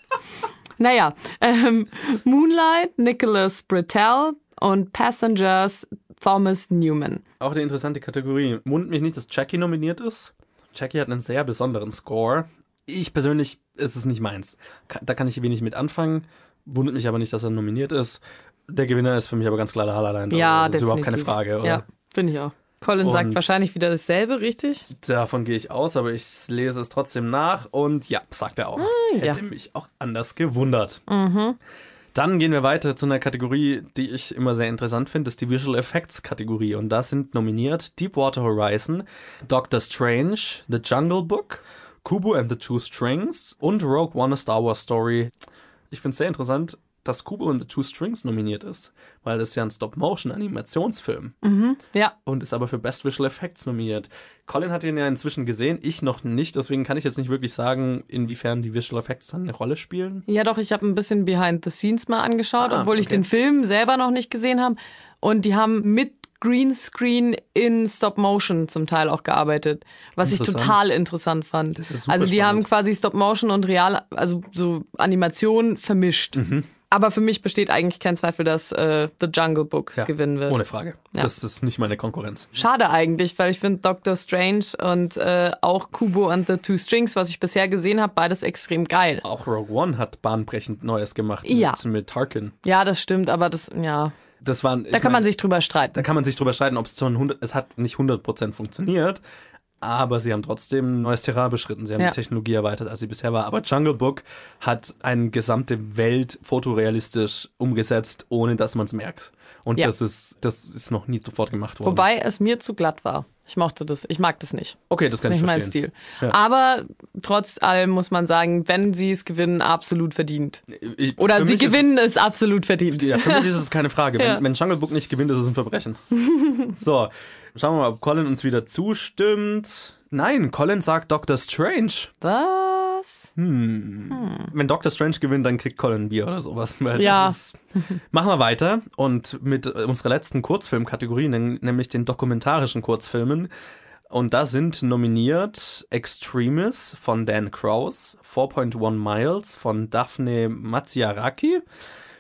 <laughs> naja, ähm, Moonlight, Nicholas Britell und Passengers, Thomas Newman. Auch eine interessante Kategorie. Wundert mich nicht, dass Jackie nominiert ist. Jackie hat einen sehr besonderen Score. Ich persönlich ist es nicht meins. Da kann ich wenig mit anfangen. Wundert mich aber nicht, dass er nominiert ist. Der Gewinner ist für mich aber ganz klar La La Land. Ja, das ist überhaupt keine. Frage. Oder? Ja, finde ich auch. Colin sagt Und- wahrscheinlich wieder dasselbe, richtig? Davon gehe ich aus, aber ich lese es trotzdem nach und ja, sagt er auch. ja. Hätte mich auch anders gewundert. Dann gehen wir weiter zu einer Kategorie, die ich immer sehr interessant finde, ist die Visual Effects Kategorie. Und da sind nominiert Deepwater Horizon, Doctor Strange, The Jungle Book, Kubo and the Two Strings und Rogue One A Star Wars Story. Ich finde es sehr interessant, dass Kubo and the Two Strings nominiert ist, weil das ist ja ein Stop-Motion-Animationsfilm Ja. und ist aber für Best Visual Effects nominiert. Colin hat ihn ja inzwischen gesehen, ich noch nicht, deswegen kann ich jetzt nicht wirklich sagen, inwiefern die Visual Effects dann eine Rolle spielen. Ja, doch, ich habe ein bisschen Behind the Scenes mal angeschaut, Ah, obwohl ich okay. den Film selber noch nicht gesehen habe. Und die haben mit Greenscreen in Stop Motion zum Teil auch gearbeitet, was ich total interessant fand. Das ist super also die spannend. haben quasi Stop Motion und Real, also so Animation vermischt. Mhm. Aber für mich besteht eigentlich kein Zweifel, dass äh, The Jungle Book es Ja, gewinnen wird. Ohne Frage. Ja. Das ist nicht meine Konkurrenz. Schade eigentlich, weil ich finde Doctor Strange und äh, auch Kubo and the Two Strings, was ich bisher gesehen habe, beides extrem geil. Auch Rogue One hat bahnbrechend Neues gemacht Ja. mit, mit Tarkin. Ja, das stimmt, aber das, ja, Das waren, da kann man sich drüber streiten. da kann man sich drüber streiten, ob es zu 100, es hat nicht 100% funktioniert, aber sie haben trotzdem ein neues Terrain beschritten. Sie haben Ja. die Technologie erweitert, als sie bisher war. Aber Jungle Book hat eine gesamte Welt fotorealistisch umgesetzt, ohne dass man es merkt. Und Ja. das ist das ist noch nie sofort gemacht worden. Wobei es mir zu glatt war. Ich mochte das. Ich mag das nicht. okay, das kann ist ich nicht mein verstehen. Stil. Ja. Aber trotz allem muss man sagen, wenn sie es gewinnen, absolut verdient. Ich, Oder sie ist gewinnen es absolut verdient. Ja, für mich ist es keine Frage. Wenn, <laughs> Ja. wenn Jungle Book nicht gewinnt, ist es ein Verbrechen. <laughs> so, schauen wir mal, ob Colin uns wieder zustimmt. Nein, Colin sagt Doctor Strange. Was? Wenn Doctor Strange gewinnt, dann kriegt Colin ein Bier oder sowas. Weil Ja. das Ist, machen wir weiter und mit äh, unserer letzten Kurzfilmkategorie, nämlich den dokumentarischen Kurzfilmen. Und da sind nominiert Extremis von Dan Krause, 4.1 Miles von Daphne Mazziaraki,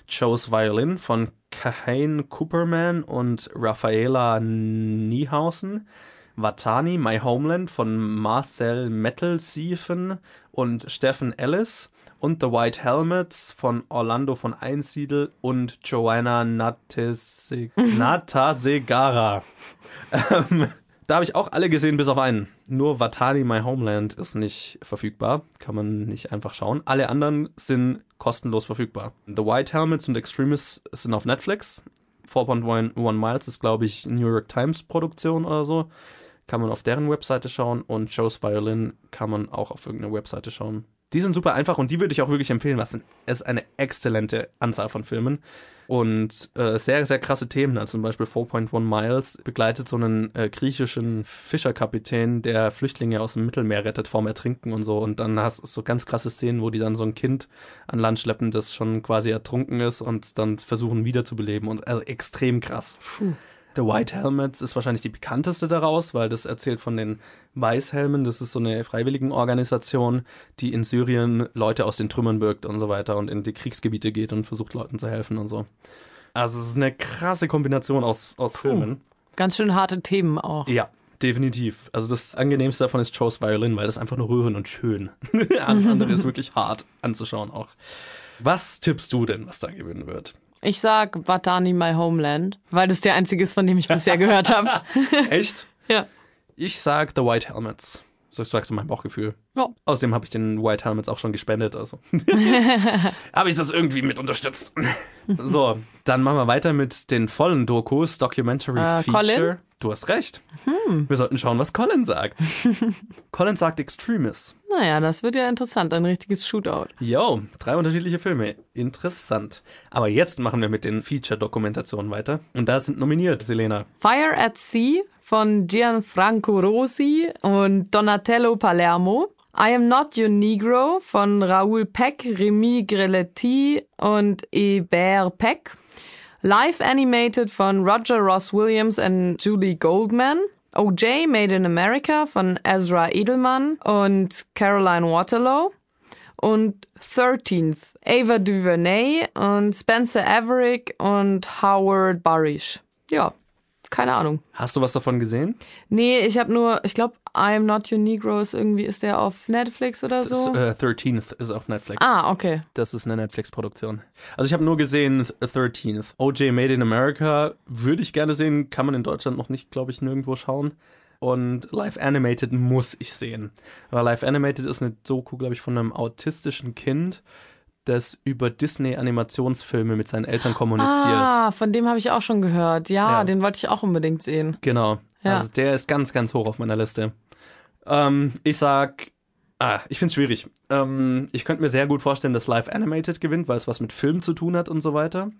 Joe's Violin von Kahane Cooperman und Raffaela Niehausen, Watani, My Homeland von Marcel Mettelsiefen und Stephen Ellis. Und The White Helmets von Orlando von Einsiedel und Joanna Natase- Natasegara. <laughs> Ähm, da habe ich auch alle gesehen, bis auf einen. Nur Watani My Homeland ist nicht verfügbar. Kann man nicht einfach schauen. Alle anderen sind kostenlos verfügbar. The White Helmets und Extremis sind auf Netflix. 4.1 Miles ist, glaube ich, New York Times Produktion oder so. Kann man auf deren Webseite schauen. Und Joe's Violin kann man auch auf irgendeiner Webseite schauen. Die sind super einfach und die würde ich auch wirklich empfehlen. Was ist eine exzellente Anzahl von Filmen und äh, sehr, sehr krasse Themen. Also zum Beispiel 4.1 Miles begleitet so einen äh, griechischen Fischerkapitän, der Flüchtlinge aus dem Mittelmeer rettet vorm Ertrinken und so. Und dann hast du so ganz krasse Szenen, wo die dann so ein Kind an Land schleppen, das schon quasi ertrunken ist und dann versuchen wiederzubeleben. Und also extrem krass. The White Helmets ist wahrscheinlich die bekannteste daraus, weil das erzählt von den Weißhelmen. Das ist so eine Freiwilligenorganisation, die in Syrien Leute aus den Trümmern birgt und so weiter und in die Kriegsgebiete geht und versucht Leuten zu helfen und so. Also es ist eine krasse Kombination aus, aus Filmen. Ganz schön harte Themen auch. Ja, definitiv. Also das angenehmste davon ist Joe's Violin, weil das ist einfach nur rührend und schön. <laughs> Alles andere ist wirklich hart anzuschauen auch. Was tippst du denn, was da gewinnen wird? Ich sag Watani My Homeland, weil das der einzige ist, von dem ich bisher gehört habe. <laughs> Echt? ja. Ich sag The White Helmets. So sagst du mein Bauchgefühl. Ja. Außerdem habe ich den White Helmets auch schon gespendet, also <laughs> habe ich das irgendwie mit unterstützt. so, dann machen wir weiter mit den vollen Dokus, Documentary Äh, Feature. Colin? Du hast recht. Wir sollten schauen, was Colin sagt. <laughs> Colin sagt Extremis. Naja, das wird ja interessant. Ein richtiges Shootout. Yo, drei unterschiedliche Filme. Interessant. Aber jetzt machen wir mit den Feature-Dokumentationen weiter. Und da sind nominiert, Selena. Fire at Sea von Gianfranco Rosi und Donatello Palermo. I Am Not Your Negro von Raoul Peck, Remy Greletti und Hubert Peck. Live Animated von Roger Ross Williams und Julie Goldman. OJ Made in America von Ezra Edelman und Caroline Waterlow. Und 13th Ava DuVernay und Spencer Averick und Howard Barish. Ja, keine Ahnung. Hast du was davon gesehen? Nee, ich habe nur, ich glaube, I Am Not Your Negro ist irgendwie, ist der auf Netflix oder so? Das, äh, 13th ist auf Netflix. ah, okay. Das ist eine Netflix-Produktion. Also ich habe nur gesehen 13th. OJ Made in America würde ich gerne sehen, kann man in Deutschland noch nicht, glaube ich, nirgendwo schauen. Und Live Animated muss ich sehen. Weil Live Animated ist eine Doku, glaube ich, von einem autistischen Kind, das über Disney-Animationsfilme mit seinen Eltern kommuniziert. Ah, von dem habe ich auch schon gehört. Ja, Ja. den wollte ich auch unbedingt sehen. Genau. Ja. Also der ist ganz, ganz hoch auf meiner Liste. Ähm, ich sag, ah, ich find's schwierig. Ähm, ich könnte mir sehr gut vorstellen, dass Live Animated gewinnt, weil es was mit Film zu tun hat und so weiter.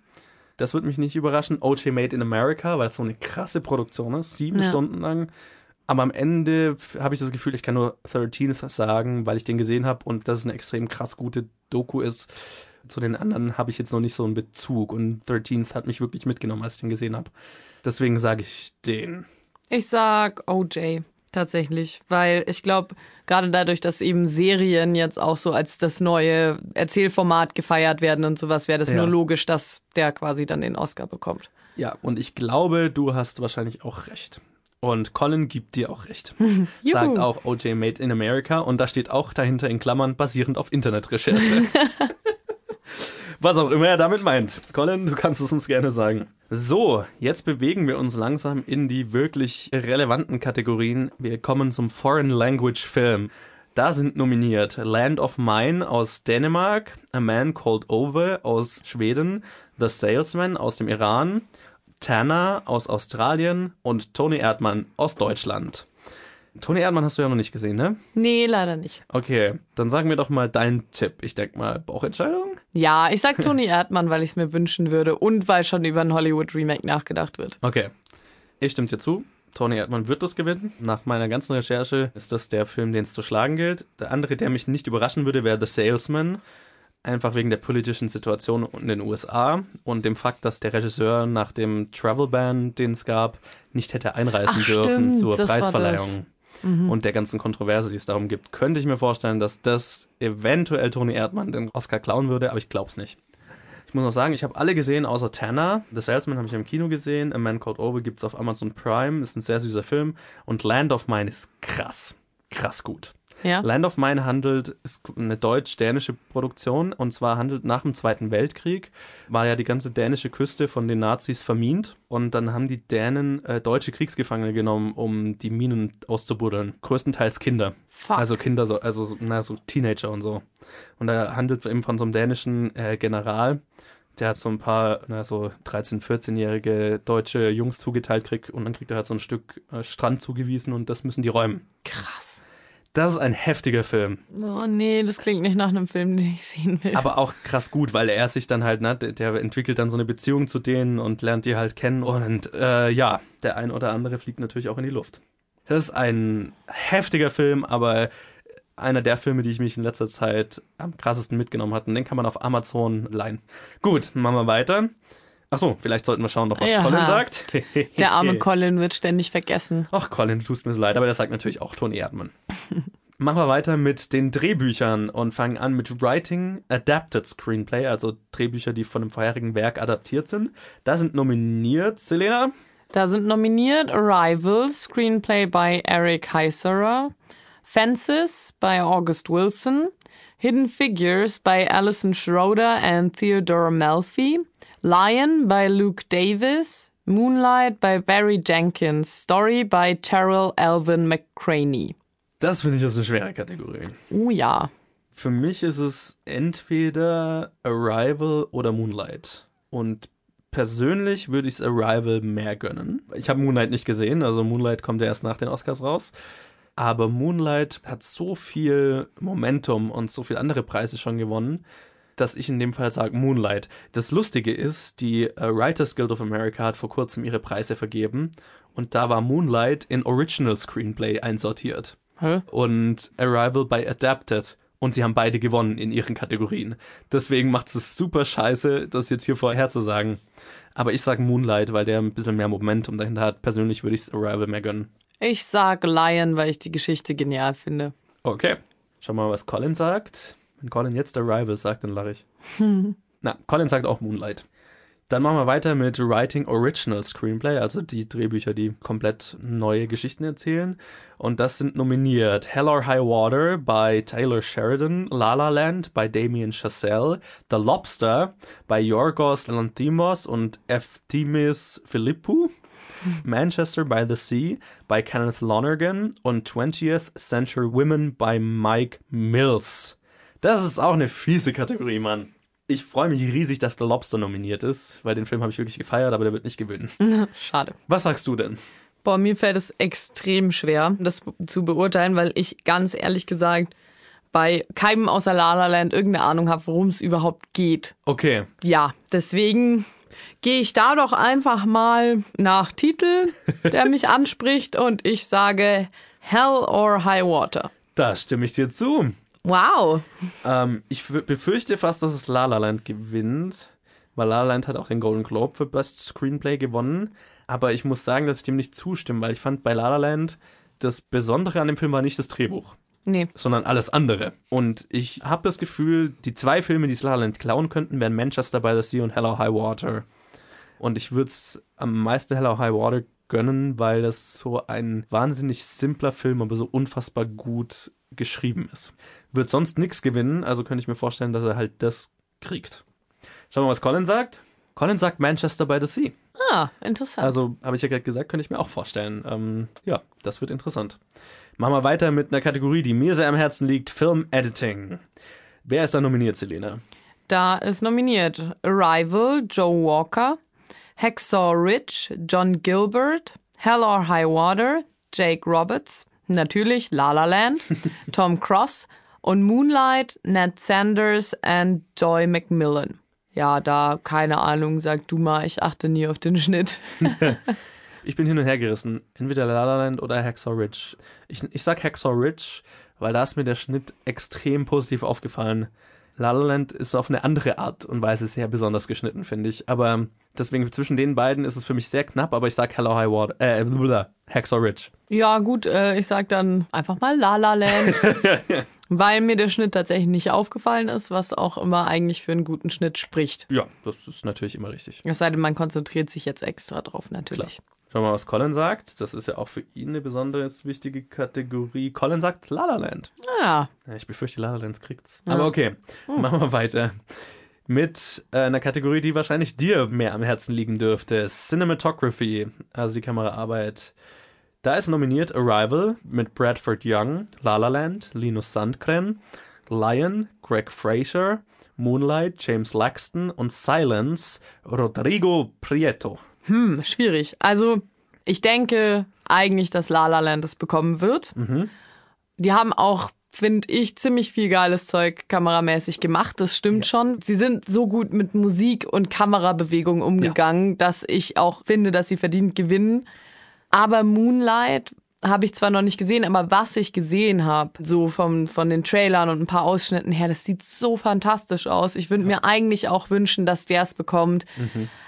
Das würde mich nicht überraschen. OJ Made in America, weil es so eine krasse Produktion ist, sieben Ja. Stunden lang. Aber am Ende habe ich das Gefühl, ich kann nur 13th sagen, weil ich den gesehen habe und das eine extrem krass gute Doku ist. Zu den anderen habe ich jetzt noch nicht so einen Bezug und 13th hat mich wirklich mitgenommen, als ich den gesehen habe. Deswegen sage ich den. Ich sag OJ tatsächlich, weil ich glaube, gerade dadurch, dass eben Serien jetzt auch so als das neue Erzählformat gefeiert werden und sowas, wäre das Ja. nur logisch, dass der quasi dann den Oscar bekommt. Ja, und ich glaube, du hast wahrscheinlich auch recht. Und Colin gibt dir auch recht. <laughs> Sagt auch OJ Made in America und da steht auch dahinter in Klammern basierend auf Internetrecherche. <laughs> Was auch immer er damit meint. Colin, du kannst es uns gerne sagen. So, jetzt bewegen wir uns langsam in die wirklich relevanten Kategorien. Wir kommen zum Foreign Language Film. Da sind nominiert Land of Mine aus Dänemark, A Man Called Over aus Schweden, The Salesman aus dem Iran, Tanner aus Australien und Tony Erdmann aus Deutschland. Tony Erdmann hast du ja noch nicht gesehen, ne? Nee, leider nicht. Okay, dann sag mir doch mal deinen Tipp. Ich denke mal, Bauchentscheidung? Ja, ich sag Tony <laughs> Erdmann, weil ich es mir wünschen würde und weil schon über ein Hollywood-Remake nachgedacht wird. Okay, ich stimme dir zu. Tony Erdmann wird das gewinnen. Nach meiner ganzen Recherche ist das der Film, den es zu schlagen gilt. Der andere, der mich nicht überraschen würde, wäre The Salesman. Einfach wegen der politischen Situation in den USA und dem Fakt, dass der Regisseur nach dem Travel Ban, den es gab, nicht hätte einreisen Ach, dürfen stimmt, zur Preisverleihung. Und der ganzen Kontroverse, die es darum gibt, könnte ich mir vorstellen, dass das eventuell Tony Erdmann den Oscar klauen würde, aber ich glaube es nicht. Ich muss noch sagen, ich habe alle gesehen, außer Tanner. The Salesman habe ich im Kino gesehen. A Man Called Over gibt es auf Amazon Prime. Ist ein sehr süßer Film. Und Land of Mine ist krass. Krass gut. Ja. Land of Mine handelt, ist eine deutsch-dänische Produktion. Und zwar handelt nach dem Zweiten Weltkrieg, war ja die ganze dänische Küste von den Nazis vermint. Und dann haben die Dänen äh, deutsche Kriegsgefangene genommen, um die Minen auszubuddeln. Größtenteils Kinder. Fuck. Also Kinder, so, also so- na, so Teenager und so. Und er handelt eben von so einem dänischen äh, General, der hat so ein paar, na, so 13-, 14-jährige deutsche Jungs zugeteilt kriegt und dann kriegt er halt so ein Stück äh, Strand zugewiesen und das müssen die räumen. Krass. Das ist ein heftiger Film. Oh nee, das klingt nicht nach einem Film, den ich sehen will. Aber auch krass gut, weil er sich dann halt, ne, der entwickelt dann so eine Beziehung zu denen und lernt die halt kennen. Und äh, ja, der ein oder andere fliegt natürlich auch in die Luft. Das ist ein heftiger Film, aber einer der Filme, die ich mich in letzter Zeit am krassesten mitgenommen hatte. Und den kann man auf Amazon leihen. Gut, machen wir weiter. Ach so, vielleicht sollten wir schauen noch, was Ja. Colin sagt. <laughs> Der arme Colin wird ständig vergessen. Ach, Colin, du tust mir so leid, aber der sagt natürlich auch Toni Erdmann. <laughs> Machen wir weiter mit den Drehbüchern und fangen an mit Writing Adapted Screenplay, also Drehbücher, die von einem vorherigen Werk adaptiert sind. Da sind nominiert, Selena, Da sind nominiert Arrival, Screenplay by Eric Heiserer, Fences by August Wilson, Hidden Figures by Alison Schroeder and Theodore Melfi, Lion by Luke Davis, Moonlight by Barry Jenkins, Story by Terrell Alvin McCraney. das finde ich ist eine schwere Kategorie. Oh ja. Für mich ist es entweder Arrival oder Moonlight. Und persönlich würde ich es Arrival mehr gönnen. Ich habe Moonlight nicht gesehen, also Moonlight kommt ja erst nach den Oscars raus. Aber Moonlight hat so viel Momentum und so viele andere Preise schon gewonnen, dass ich in dem Fall sage Moonlight. Das Lustige ist, die äh, Writers Guild of America hat vor kurzem ihre Preise vergeben und da war Moonlight in Original Screenplay einsortiert Hä? und Arrival bei Adapted. Und sie haben beide gewonnen in ihren Kategorien. Deswegen macht es super scheiße, das jetzt hier vorherzusagen. Aber ich sage Moonlight, weil der ein bisschen mehr Momentum dahinter hat. Persönlich würde ich es Arrival mehr gönnen. Ich sag Lion, weil ich die Geschichte genial finde. Okay. Schau mal, was Colin sagt. Wenn Colin jetzt Arrival sagt, dann lache ich. <laughs> Na, Colin sagt auch Moonlight. Dann machen wir weiter mit Writing Original Screenplay, also die Drehbücher, die komplett neue Geschichten erzählen. Und das sind nominiert Hell or High Water bei Taylor Sheridan, La La Land bei Damien Chazelle, The Lobster bei Yorgos Lanthimos und Eftimis Philippou, <laughs> Manchester by the Sea bei Kenneth Lonergan und 20th Century Women bei Mike Mills. Das ist auch eine fiese Kategorie, Mann. Ich freue mich riesig, dass The Lobster nominiert ist, weil den Film habe ich wirklich gefeiert, aber der wird nicht gewinnen. <laughs> Schade. Was sagst du denn? Boah, mir fällt es extrem schwer, das zu beurteilen, weil ich ganz ehrlich gesagt bei keinem außer La La Land irgendeine Ahnung habe, worum es überhaupt geht. Okay, Ja, deswegen gehe ich da doch einfach mal nach Titel, der mich <laughs> anspricht und ich sage Hell or High Water. da stimme ich dir zu. Wow. Ähm, ich befürchte fast, dass es La La Land gewinnt, weil La La Land hat auch den Golden Globe für Best Screenplay gewonnen. Aber ich muss sagen, dass ich dem nicht zustimme, weil ich fand bei La La Land das Besondere an dem Film war nicht das Drehbuch. Nee. sondern alles andere. Und ich habe das Gefühl, die zwei Filme, die es La La Land klauen könnten, wären Manchester by the Sea und Hello High Water. Und ich würde es am meisten Hello High Water gönnen, weil das so ein wahnsinnig simpler Film, aber so unfassbar gut geschrieben ist. Wird sonst nichts gewinnen, also könnte ich mir vorstellen, dass er halt das kriegt. Schauen wir mal, was Colin sagt. Colin sagt Manchester by the Sea. Ah, interessant. Also, habe ich ja gerade gesagt, könnte ich mir auch vorstellen. Ähm, ja, das wird interessant. Machen wir weiter mit einer Kategorie, die mir sehr am Herzen liegt: Film Editing. Wer ist da nominiert, Selena? Da ist nominiert Arrival, Joe Walker, Hacksaw Ridge, John Gilbert, Hell or High Water, Jake Roberts, natürlich La La Land, <laughs> Tom Cross und Moonlight, Ned Sanders und Joy McMillan. Ja, da keine Ahnung, sag du mal, ich achte nie auf den Schnitt. <laughs> Ich bin hin und her gerissen. Entweder La La Land oder Hacksaw Ridge. Ich, ich sag Hacksaw Ridge, weil da ist mir der Schnitt extrem positiv aufgefallen. La La Land ist auf eine andere Art und Weise sehr besonders geschnitten, finde ich. Aber deswegen zwischen den beiden ist es für mich sehr knapp, aber ich sag Hello High Water, äh, blablabla, Hacksaw Ridge. Ja, gut, äh, ich sag dann einfach mal La La Land. <laughs> weil mir der Schnitt tatsächlich nicht aufgefallen ist, was auch immer eigentlich für einen guten Schnitt spricht. Ja, das ist natürlich immer richtig. Es sei denn, man konzentriert sich jetzt extra drauf, natürlich. Schauen wir mal, was Colin sagt. Das ist ja auch für ihn eine besonders wichtige Kategorie. Colin sagt La La Land. Ja, Ja, ich befürchte, La La Land kriegt's. Aber okay, machen wir weiter. Mit äh, einer Kategorie, die wahrscheinlich dir mehr am Herzen liegen dürfte. Cinematography, also die Kameraarbeit. Da ist nominiert Arrival mit Bradford Young, La La Land, Linus Sandgren, Lion, Greg Fraser, Moonlight, James Laxton und Silence, Rodrigo Prieto. hm, schwierig. Also, ich denke eigentlich, dass La La Land es bekommen wird. Die haben auch, finde ich, ziemlich viel geiles Zeug kameramäßig gemacht. Das stimmt schon. Sie sind so gut mit Musik und Kamerabewegung umgegangen, dass ich auch finde, dass sie verdient gewinnen. Aber Moonlight habe ich zwar noch nicht gesehen, aber was ich gesehen habe, so vom, von den Trailern und ein paar Ausschnitten her, das sieht so fantastisch aus. Ich würde mir eigentlich auch wünschen, dass der es bekommt.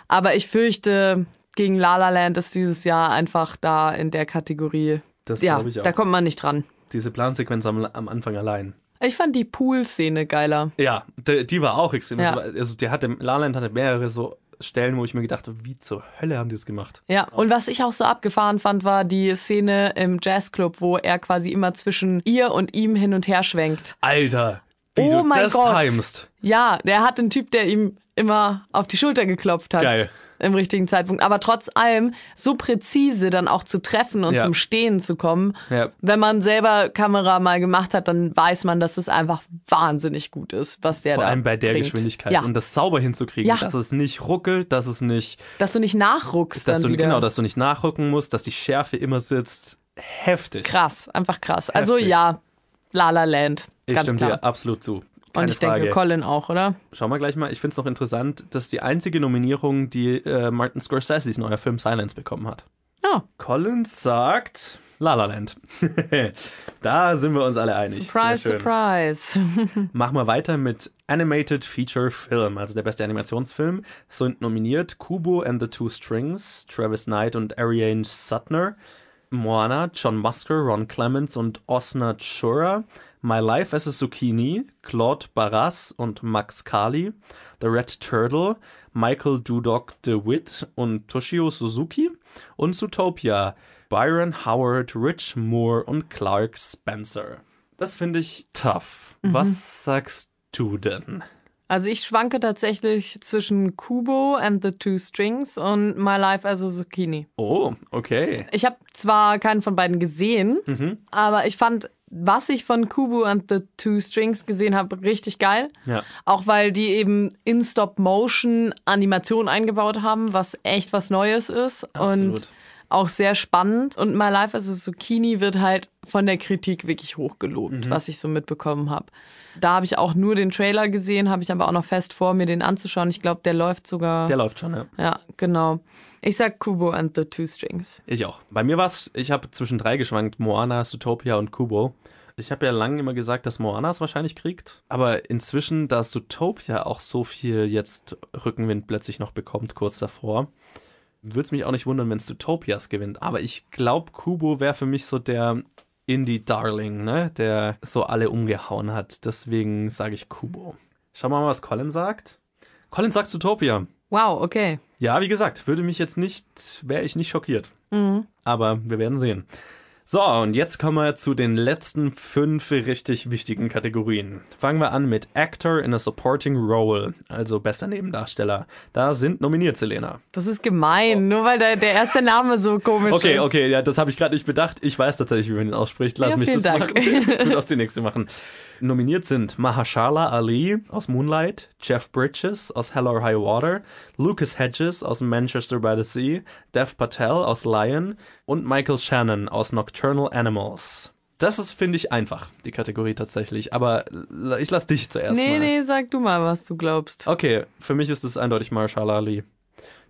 Aber ich fürchte, gegen La La Land ist dieses Jahr einfach da in der Kategorie. Das ja, ich auch. da kommt man nicht dran. Diese Plansequenz am, am Anfang allein. Ich fand die Pool-Szene geiler. Ja, die, die war auch extrem. Ja. Also der hatte, La La Land hatte mehrere so Stellen, wo ich mir gedacht habe, wie zur Hölle haben die das gemacht? Ja, und was ich auch so abgefahren fand, war die Szene im Jazzclub, wo er quasi immer zwischen ihr und ihm hin und her schwenkt. Alter, wie oh du mein das Gott. timest. Ja, der hat einen Typ, der ihm immer auf die Schulter geklopft hat. Geil. Im richtigen Zeitpunkt. Aber trotz allem so präzise dann auch zu treffen und Ja. zum Stehen zu kommen. Ja. Wenn man selber Kamera mal gemacht hat, dann weiß man, dass es einfach wahnsinnig gut ist, was der Vor da allem bei der bringt. Geschwindigkeit. Ja, Und das sauber hinzukriegen, dass es nicht ruckelt, dass es nicht, dass du nicht nachruckst dass dann du, wieder. genau, dass du nicht nachrücken musst, dass die Schärfe immer sitzt. Heftig. krass, einfach krass. Also Heftig. ja, La La Land, Ich ganz stimme klar. dir absolut zu. Keine und ich Frage. denke, Colin auch, oder? Schau mal gleich mal. Ich finde es noch interessant, dass die einzige Nominierung, die äh, Martin Scorseses neuer Film Silence bekommen hat. Ja, Collins sagt La La Land. <laughs> da sind wir uns alle einig. surprise, surprise. <laughs> Machen wir weiter mit Animated Feature Film, also der beste Animationsfilm. Sind nominiert Kubo and the Two Strings, Travis Knight und Ariane Sutner, Moana, John Musker, Ron Clements und Osna Chura, My Life as a Zucchini, Claude Barras und Max Kali, The Red Turtle, Michael Dudok DeWitt und Toshio Suzuki und Zootopia, Byron Howard, Rich Moore und Clark Spencer. Das finde ich tough. Was sagst du denn? Also ich schwanke tatsächlich zwischen Kubo and the Two Strings und My Life as a Zucchini. Oh, okay. Ich habe zwar keinen von beiden gesehen, Mhm. aber ich fand, was ich von Kubo and the Two Strings gesehen habe, richtig geil. Ja. Auch weil die eben in Stop-Motion Animation eingebaut haben, was echt was Neues ist. Absolut. Und auch sehr spannend. Und My Life as a Zucchini wird halt von der Kritik wirklich hochgelobt, Mhm. was ich so mitbekommen habe. Da habe ich auch nur den Trailer gesehen, habe ich aber auch noch fest vor, mir den anzuschauen. Ich glaube, der läuft sogar. Der läuft schon, ja. ja, genau. Ich sag Kubo and the Two Strings. Ich auch. Bei mir war es, ich habe zwischen drei geschwankt, Moana, Zootopia und Kubo. Ich habe ja lange immer gesagt, dass Moana es wahrscheinlich kriegt. Aber inzwischen, da Zootopia auch so viel jetzt Rückenwind plötzlich noch bekommt, kurz davor, würde es mich auch nicht wundern, wenn Zootopias gewinnt. Aber ich glaube, Kubo wäre für mich so der Indie-Darling, ne? Der so alle umgehauen hat. Deswegen sage ich Kubo. Schauen wir mal, was Colin sagt. Colin sagt Zootopia. Wow, okay. Ja, wie gesagt, würde mich jetzt nicht, wäre ich nicht schockiert. Aber wir werden sehen. So, und jetzt kommen wir zu den letzten fünf richtig wichtigen Kategorien. Fangen wir an mit Actor in a Supporting Role, also bester Nebendarsteller. Da sind nominiert, Selena. Das ist gemein, nur weil der, der erste Name so komisch Okay, ist. okay, ja, das habe ich gerade nicht bedacht. Ich weiß tatsächlich, wie man ihn ausspricht. Lass Ja, mich das Dank. machen. <laughs> Du darfst die nächste machen. Nominiert sind Mahershala Ali aus Moonlight, Jeff Bridges aus Hell or High Water, Lucas Hedges aus Manchester by the Sea, Dev Patel aus Lion und Michael Shannon aus Nocturnal Animals. Das ist, finde ich, einfach, die Kategorie tatsächlich. Aber ich lass dich zuerst Nee, mal. nee, sag du mal, was du glaubst. Okay, für mich ist es eindeutig Mahershala Ali.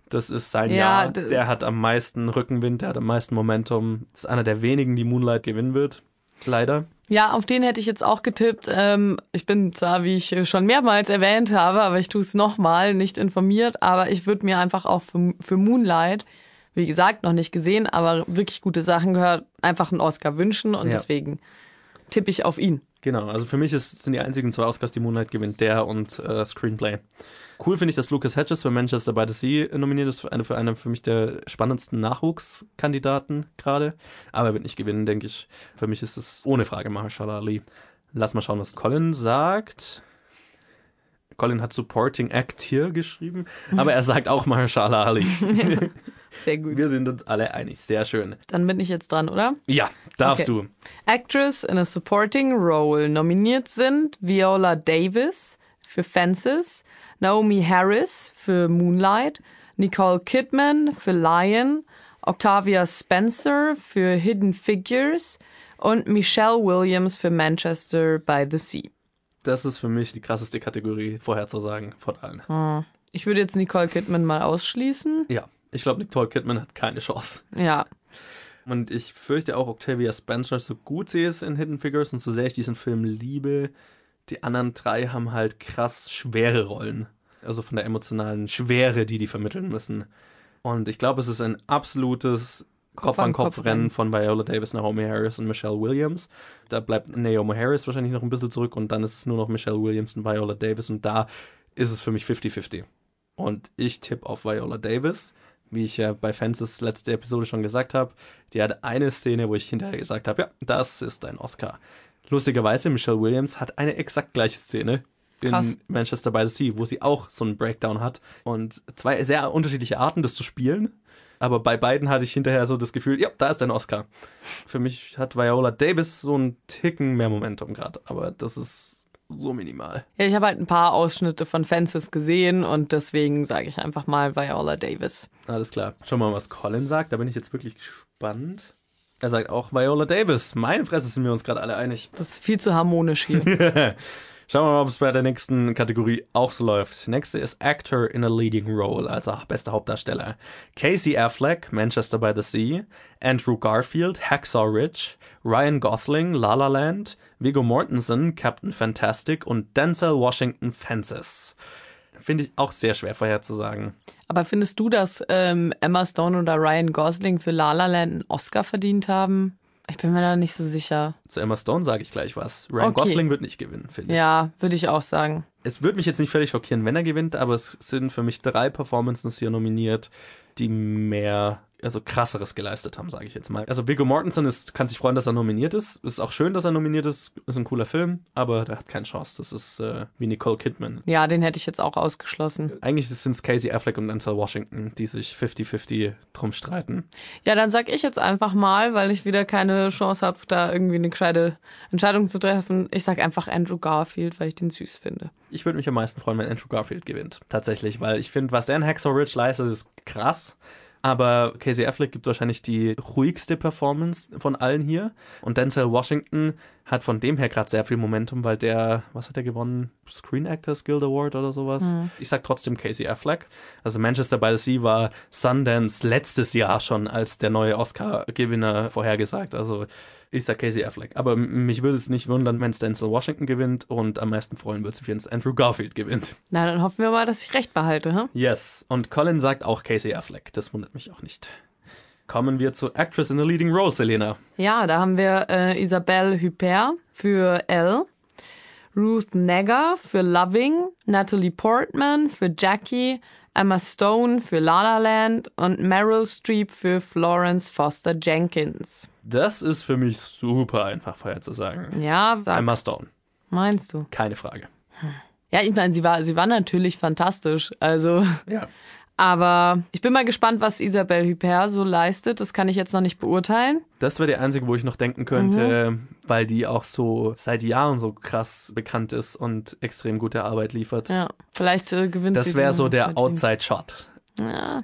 Das ist sein Ja, Jahr. Der hat am meisten Rückenwind, der hat am meisten Momentum. Ist einer der wenigen, die Moonlight gewinnen wird. Leider. Ja, auf den hätte ich jetzt auch getippt. Ähm, ich bin zwar, wie ich schon mehrmals erwähnt habe, aber ich tue es nochmal, nicht informiert, aber ich würde mir einfach auch für, für Moonlight, wie gesagt, noch nicht gesehen, aber wirklich gute Sachen gehört, einfach einen Oscar wünschen und Ja. deswegen tippe ich auf ihn. Genau, also für mich ist, sind die einzigen zwei Oscars, die Moonlight gewinnt, der und äh, Screenplay. Cool finde ich, dass Lucas Hedges für Manchester by the Sea nominiert ist, für eine, für eine für mich der spannendsten Nachwuchskandidaten gerade. Aber er wird nicht gewinnen, denke ich. Für mich ist es ohne Frage Mahershala Ali. Lass mal schauen, was Colin sagt. Colin hat Supporting Act hier geschrieben, aber er sagt auch Mahershala Ali. <laughs> <laughs> Sehr gut. Wir sind uns alle einig. Sehr schön. Dann bin ich jetzt dran, oder? Ja, darfst Okay. du. Actress in a Supporting Role nominiert sind Viola Davis für Fences, Naomi Harris für Moonlight, Nicole Kidman für Lion, Octavia Spencer für Hidden Figures und Michelle Williams für Manchester by the Sea. Das ist für mich die krasseste Kategorie vorherzusagen von allen. Ich würde jetzt Nicole Kidman mal ausschließen. Ja, ich glaube, Nicole Kidman hat keine Chance. Ja, Und ich fürchte auch Octavia Spencer, so gut sie ist in Hidden Figures und so sehr ich diesen Film liebe, die anderen drei haben halt krass schwere Rollen. Also von der emotionalen Schwere, die die vermitteln müssen. Und ich glaube, es ist ein absolutes Kopf-an-Kopf-Rennen von Viola Davis, Naomi Harris und Michelle Williams. Da bleibt Naomi Harris wahrscheinlich noch ein bisschen zurück und dann ist es nur noch Michelle Williams und Viola Davis und da ist es für mich 50-50. Und ich tippe auf Viola Davis, wie ich ja bei Fences letzte Episode schon gesagt habe. Die hat eine Szene, wo ich hinterher gesagt habe, ja, das ist ein Oscar. Lustigerweise, Michelle Williams hat eine exakt gleiche Szene in Krass. Manchester by the Sea, wo sie auch so einen Breakdown hat. Und zwei sehr unterschiedliche Arten, das zu spielen. Aber bei beiden hatte ich hinterher so das Gefühl, ja, da ist ein Oscar. Für mich hat Viola Davis so einen Ticken mehr Momentum gerade, aber das ist so minimal. ja ich habe halt ein paar Ausschnitte von Fences gesehen und deswegen sage ich einfach mal Viola Davis. Alles klar. Schauen wir mal, was Colin sagt. Da bin ich jetzt wirklich gespannt. Er sagt auch Viola Davis. Meine Fresse sind wir uns gerade alle einig. Das ist viel zu harmonisch hier. <laughs> Schauen wir mal, ob es bei der nächsten Kategorie auch so läuft. Nächste ist Actor in a Leading Role, also bester Hauptdarsteller. Casey Affleck, Manchester by the Sea, Andrew Garfield, Hacksaw Ridge, Ryan Gosling, La La Land, Viggo Mortensen, Captain Fantastic und Denzel Washington, Fences. Finde ich auch sehr schwer vorherzusagen. Aber findest du, dass ähm, Emma Stone oder Ryan Gosling für La La Land einen Oscar verdient haben? Ich bin mir da nicht so sicher. Zu Emma Stone sage ich gleich was. Ryan Okay. Gosling wird nicht gewinnen, finde ich. Ja, würde ich auch sagen. Es würde mich jetzt nicht völlig schockieren, wenn er gewinnt, aber es sind für mich drei Performances hier nominiert, die mehr, also krasseres geleistet haben, sage ich jetzt mal. Also Viggo Mortensen ist, kann sich freuen, dass er nominiert ist. Ist auch schön, dass er nominiert ist. Ist ein cooler Film, aber der hat keine Chance. Das ist äh, wie Nicole Kidman. Ja, den hätte ich jetzt auch ausgeschlossen. Eigentlich sind es Casey Affleck und Denzel Washington, die sich 50-50 drum streiten. Ja, dann sag ich jetzt einfach mal, weil ich wieder keine Chance habe, da irgendwie eine gescheite Entscheidung zu treffen. Ich sag einfach Andrew Garfield, weil ich den süß finde. Ich würde mich am meisten freuen, wenn Andrew Garfield gewinnt. Tatsächlich, weil ich finde, was der in Hacksaw Ridge leistet, ist krass. Aber Casey Affleck gibt wahrscheinlich die ruhigste Performance von allen hier. Und Denzel Washington hat von dem her gerade sehr viel Momentum, weil der, was hat er gewonnen? Screen Actors Guild Award oder sowas? Ich sag trotzdem Casey Affleck. Also Manchester by the Sea war Sundance letztes Jahr schon als der neue Oscar-Gewinner vorhergesagt. Also ich sag Casey Affleck. Aber mich würde es nicht wundern, wenn es Denzel Washington gewinnt und am meisten freuen würde es, wenn es Andrew Garfield gewinnt. Na, dann hoffen wir mal, dass ich recht behalte. Hm? Yes. Und Colin sagt auch Casey Affleck. Das wundert mich auch nicht. Kommen wir zu Actress in a Leading Role, Selena. Ja, da haben wir äh, Isabelle Huppert für Elle, Ruth Negger für Loving, Natalie Portman für Jackie, Emma Stone für La La Land und Meryl Streep für Florence Foster Jenkins. Das ist für mich super einfach vorherzusagen. Ja, sag, Emma Stone, meinst du? keine Frage. Ja, ich meine, sie war, sie war natürlich fantastisch. Also, Ja. Aber ich bin mal gespannt, was Isabelle Huppert so leistet. Das kann ich jetzt noch nicht beurteilen. Das wäre die einzige, wo ich noch denken könnte, weil die auch so seit Jahren so krass bekannt ist und extrem gute Arbeit liefert. Ja, vielleicht äh, gewinnt sie. Das wäre so der. Outside-Shot. Ja.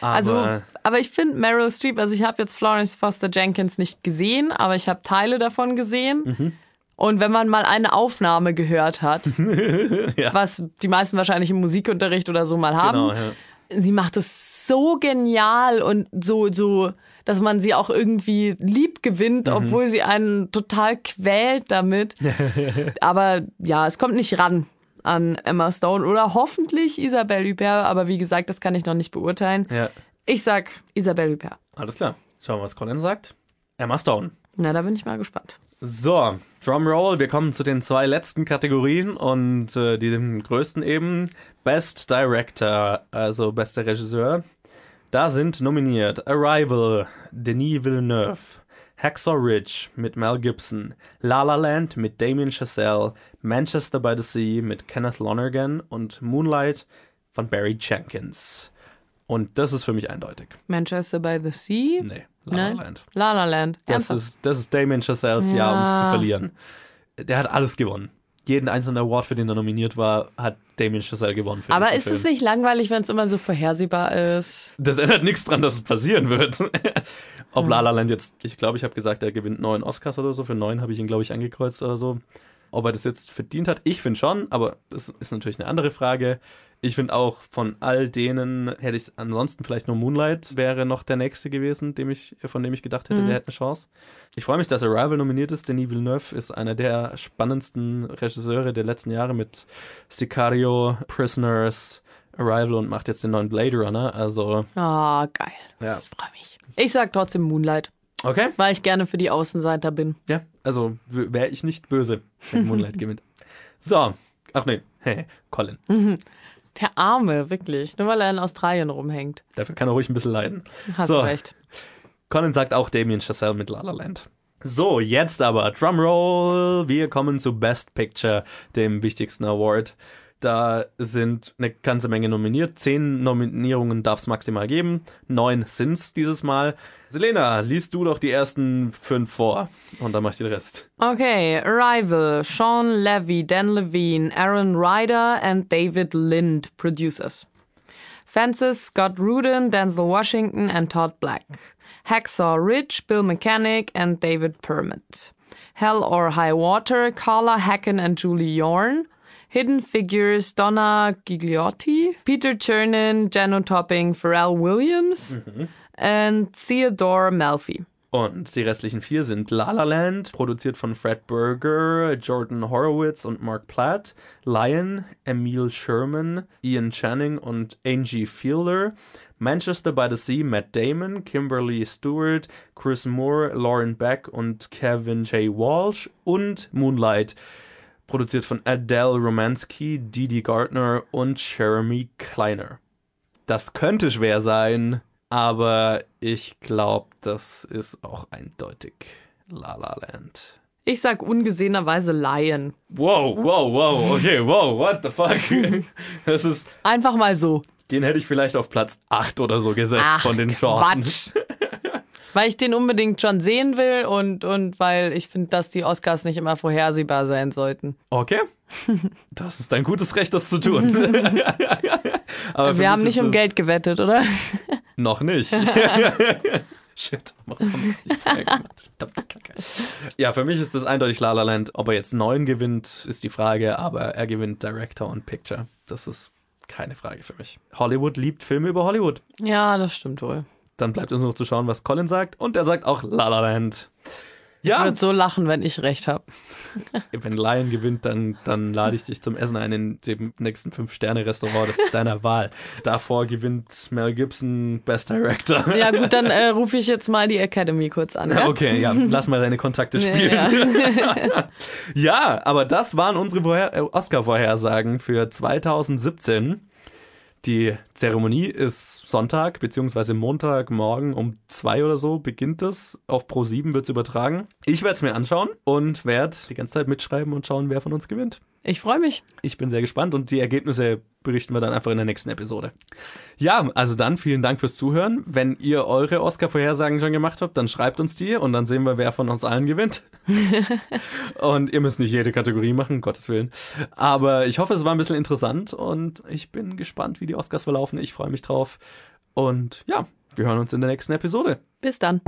Aber Also, aber ich finde Meryl Streep, also ich habe jetzt Florence Foster Jenkins nicht gesehen, aber ich habe Teile davon gesehen. Mhm. Und wenn man mal eine Aufnahme gehört hat, <laughs> Ja. was die meisten wahrscheinlich im Musikunterricht oder so mal haben, genau, ja. Sie macht es so genial und so, so, dass man sie auch irgendwie lieb gewinnt, Mhm. obwohl sie einen total quält damit. <laughs> aber ja, es kommt nicht ran an Emma Stone oder hoffentlich Isabelle Huppert, aber wie gesagt, das kann ich noch nicht beurteilen. ja. Ich sag Isabelle Huppert. Alles klar. Schauen wir, was Colin sagt. Emma Stone. Na, da bin ich mal gespannt. So, Drumroll, wir kommen zu den zwei letzten Kategorien und äh, dem größten eben Best Director, also bester Regisseur. Da sind nominiert Arrival, Denis Villeneuve, Hacksaw Ridge mit Mel Gibson, La La Land mit Damien Chazelle, Manchester by the Sea mit Kenneth Lonergan und Moonlight von Barry Jenkins. Und das ist für mich eindeutig. Manchester by the Sea? Nee, La. La Land. La La Land. Das Ernsthaft? ist, das ist Damien Chazelles Jahr, um es zu Ja. verlieren. Der hat alles gewonnen. Jeden einzelnen Award, für den er nominiert war, hat Damien Chazelle gewonnen. Aber ist Film. es nicht langweilig, wenn es immer so vorhersehbar ist? Das ändert nichts dran, dass es passieren wird. <laughs> Ob Hm. La La Land jetzt, ich glaube, ich habe gesagt, er gewinnt neun Oscars oder so. Für neun habe ich ihn, glaube ich, angekreuzt oder so. Ob er das jetzt verdient hat, ich finde schon, aber das ist natürlich eine andere Frage. Ich finde auch von all denen hätte ich ansonsten vielleicht nur Moonlight wäre noch der nächste gewesen, dem ich, von dem ich gedacht hätte, der hätte eine Chance. Ich freue mich, dass Arrival nominiert ist. Denis Villeneuve ist einer der spannendsten Regisseure der letzten Jahre mit Sicario, Prisoners, Arrival und macht jetzt den neuen Blade Runner. Also, Ah, geil. ja. Freue mich. Ich sag trotzdem Moonlight, Okay. weil ich gerne für die Außenseiter bin. Ja, also wäre ich nicht böse, wenn Moonlight <laughs> gewinnt. So, ach nee, <laughs> Colin. Der Arme, wirklich. Nur weil er in Australien rumhängt. Dafür kann er ruhig ein bisschen leiden. Hast So. recht. Colin sagt auch Damien Chazelle mit La La Land. So, jetzt aber Drumroll. Wir kommen zu Best Picture, dem wichtigsten Award. Da sind eine ganze Menge nominiert. Zehn Nominierungen darf es maximal geben. Neun sind's dieses Mal. Selena, liest du doch die ersten fünf vor und dann mach ich den Rest. Okay, Arrival, Sean Levy, Dan Levine, Aaron Ryder and David Lind, producers. Fences, Scott Rudin, Denzel Washington and Todd Black. Hacksaw Ridge, Bill Mechanic and David Permit. Hell or High Water, Carla Hacken and Julie Yorn. Hidden Figures, Donna Gigliotti, Peter Chernin, Jano Topping, Pharrell Williams and Theodore Melfi. Und die restlichen vier sind La La Land, produziert von Fred Berger, Jordan Horowitz und Mark Platt, Lion, Emil Sherman, Ian Channing und Angie Fielder, Manchester by the Sea, Matt Damon, Kimberly Stewart, Chris Moore, Lauren Beck und Kevin J. Walsh und Moonlight, produziert von Adele Romansky, Didi Gardner und Jeremy Kleiner. Das könnte schwer sein, aber ich glaube, das ist auch eindeutig La La Land. Ich sag ungesehenerweise Lion. Wow, wow, wow, okay, wow, what the fuck? <laughs> Das ist, Einfach mal so. den hätte ich vielleicht auf Platz 8 oder so gesetzt Ach, von den Chancen. Quatsch. Weil ich den unbedingt schon sehen will und, und weil ich finde, dass die Oscars nicht immer vorhersehbar sein sollten. Okay. <laughs> Das ist dein gutes Recht, das zu tun. <laughs> Wir haben nicht um Geld gewettet, oder? <laughs> Noch nicht. Shit, warum haben wir das nicht vorher gemacht? Verdammte Kacke. Ja, für mich ist das eindeutig La La Land. Ob er jetzt neun gewinnt, ist die Frage, aber er gewinnt Director und Picture. Das ist keine Frage für mich. Hollywood liebt Filme über Hollywood. Ja, das stimmt wohl. Dann bleibt uns noch zu schauen, was Colin sagt. Und er sagt auch La La Land. Ich Ja, würde so lachen, wenn ich recht habe. <laughs> wenn Lion gewinnt, dann, dann lade ich dich zum Essen ein in dem nächsten Fünf-Sterne-Restaurant des deiner Wahl. Davor gewinnt Mel Gibson Best Director. Ja gut, dann äh, <laughs> rufe ich jetzt mal die Academy kurz an. Ja? Okay, ja, lass mal deine Kontakte spielen. Ja. <laughs> Ja, aber das waren unsere Vorher äh, Oscar-Vorhersagen für 2017. Die Zeremonie ist Sonntag beziehungsweise Montagmorgen um zwei oder so beginnt es. Auf Pro7 wird es übertragen. Ich werde es mir anschauen und werde die ganze Zeit mitschreiben und schauen, wer von uns gewinnt. Ich freue mich. Ich bin sehr gespannt und die Ergebnisse berichten wir dann einfach in der nächsten Episode. Ja, also dann vielen Dank fürs Zuhören. Wenn ihr eure Oscar-Vorhersagen schon gemacht habt, dann schreibt uns die und dann sehen wir, wer von uns allen gewinnt. <laughs> und ihr müsst nicht jede Kategorie machen, Gottes Willen. Aber ich hoffe, es war ein bisschen interessant und ich bin gespannt, wie die Oscars verlaufen. Ich freue mich drauf. Und ja, wir hören uns in der nächsten Episode. Bis dann.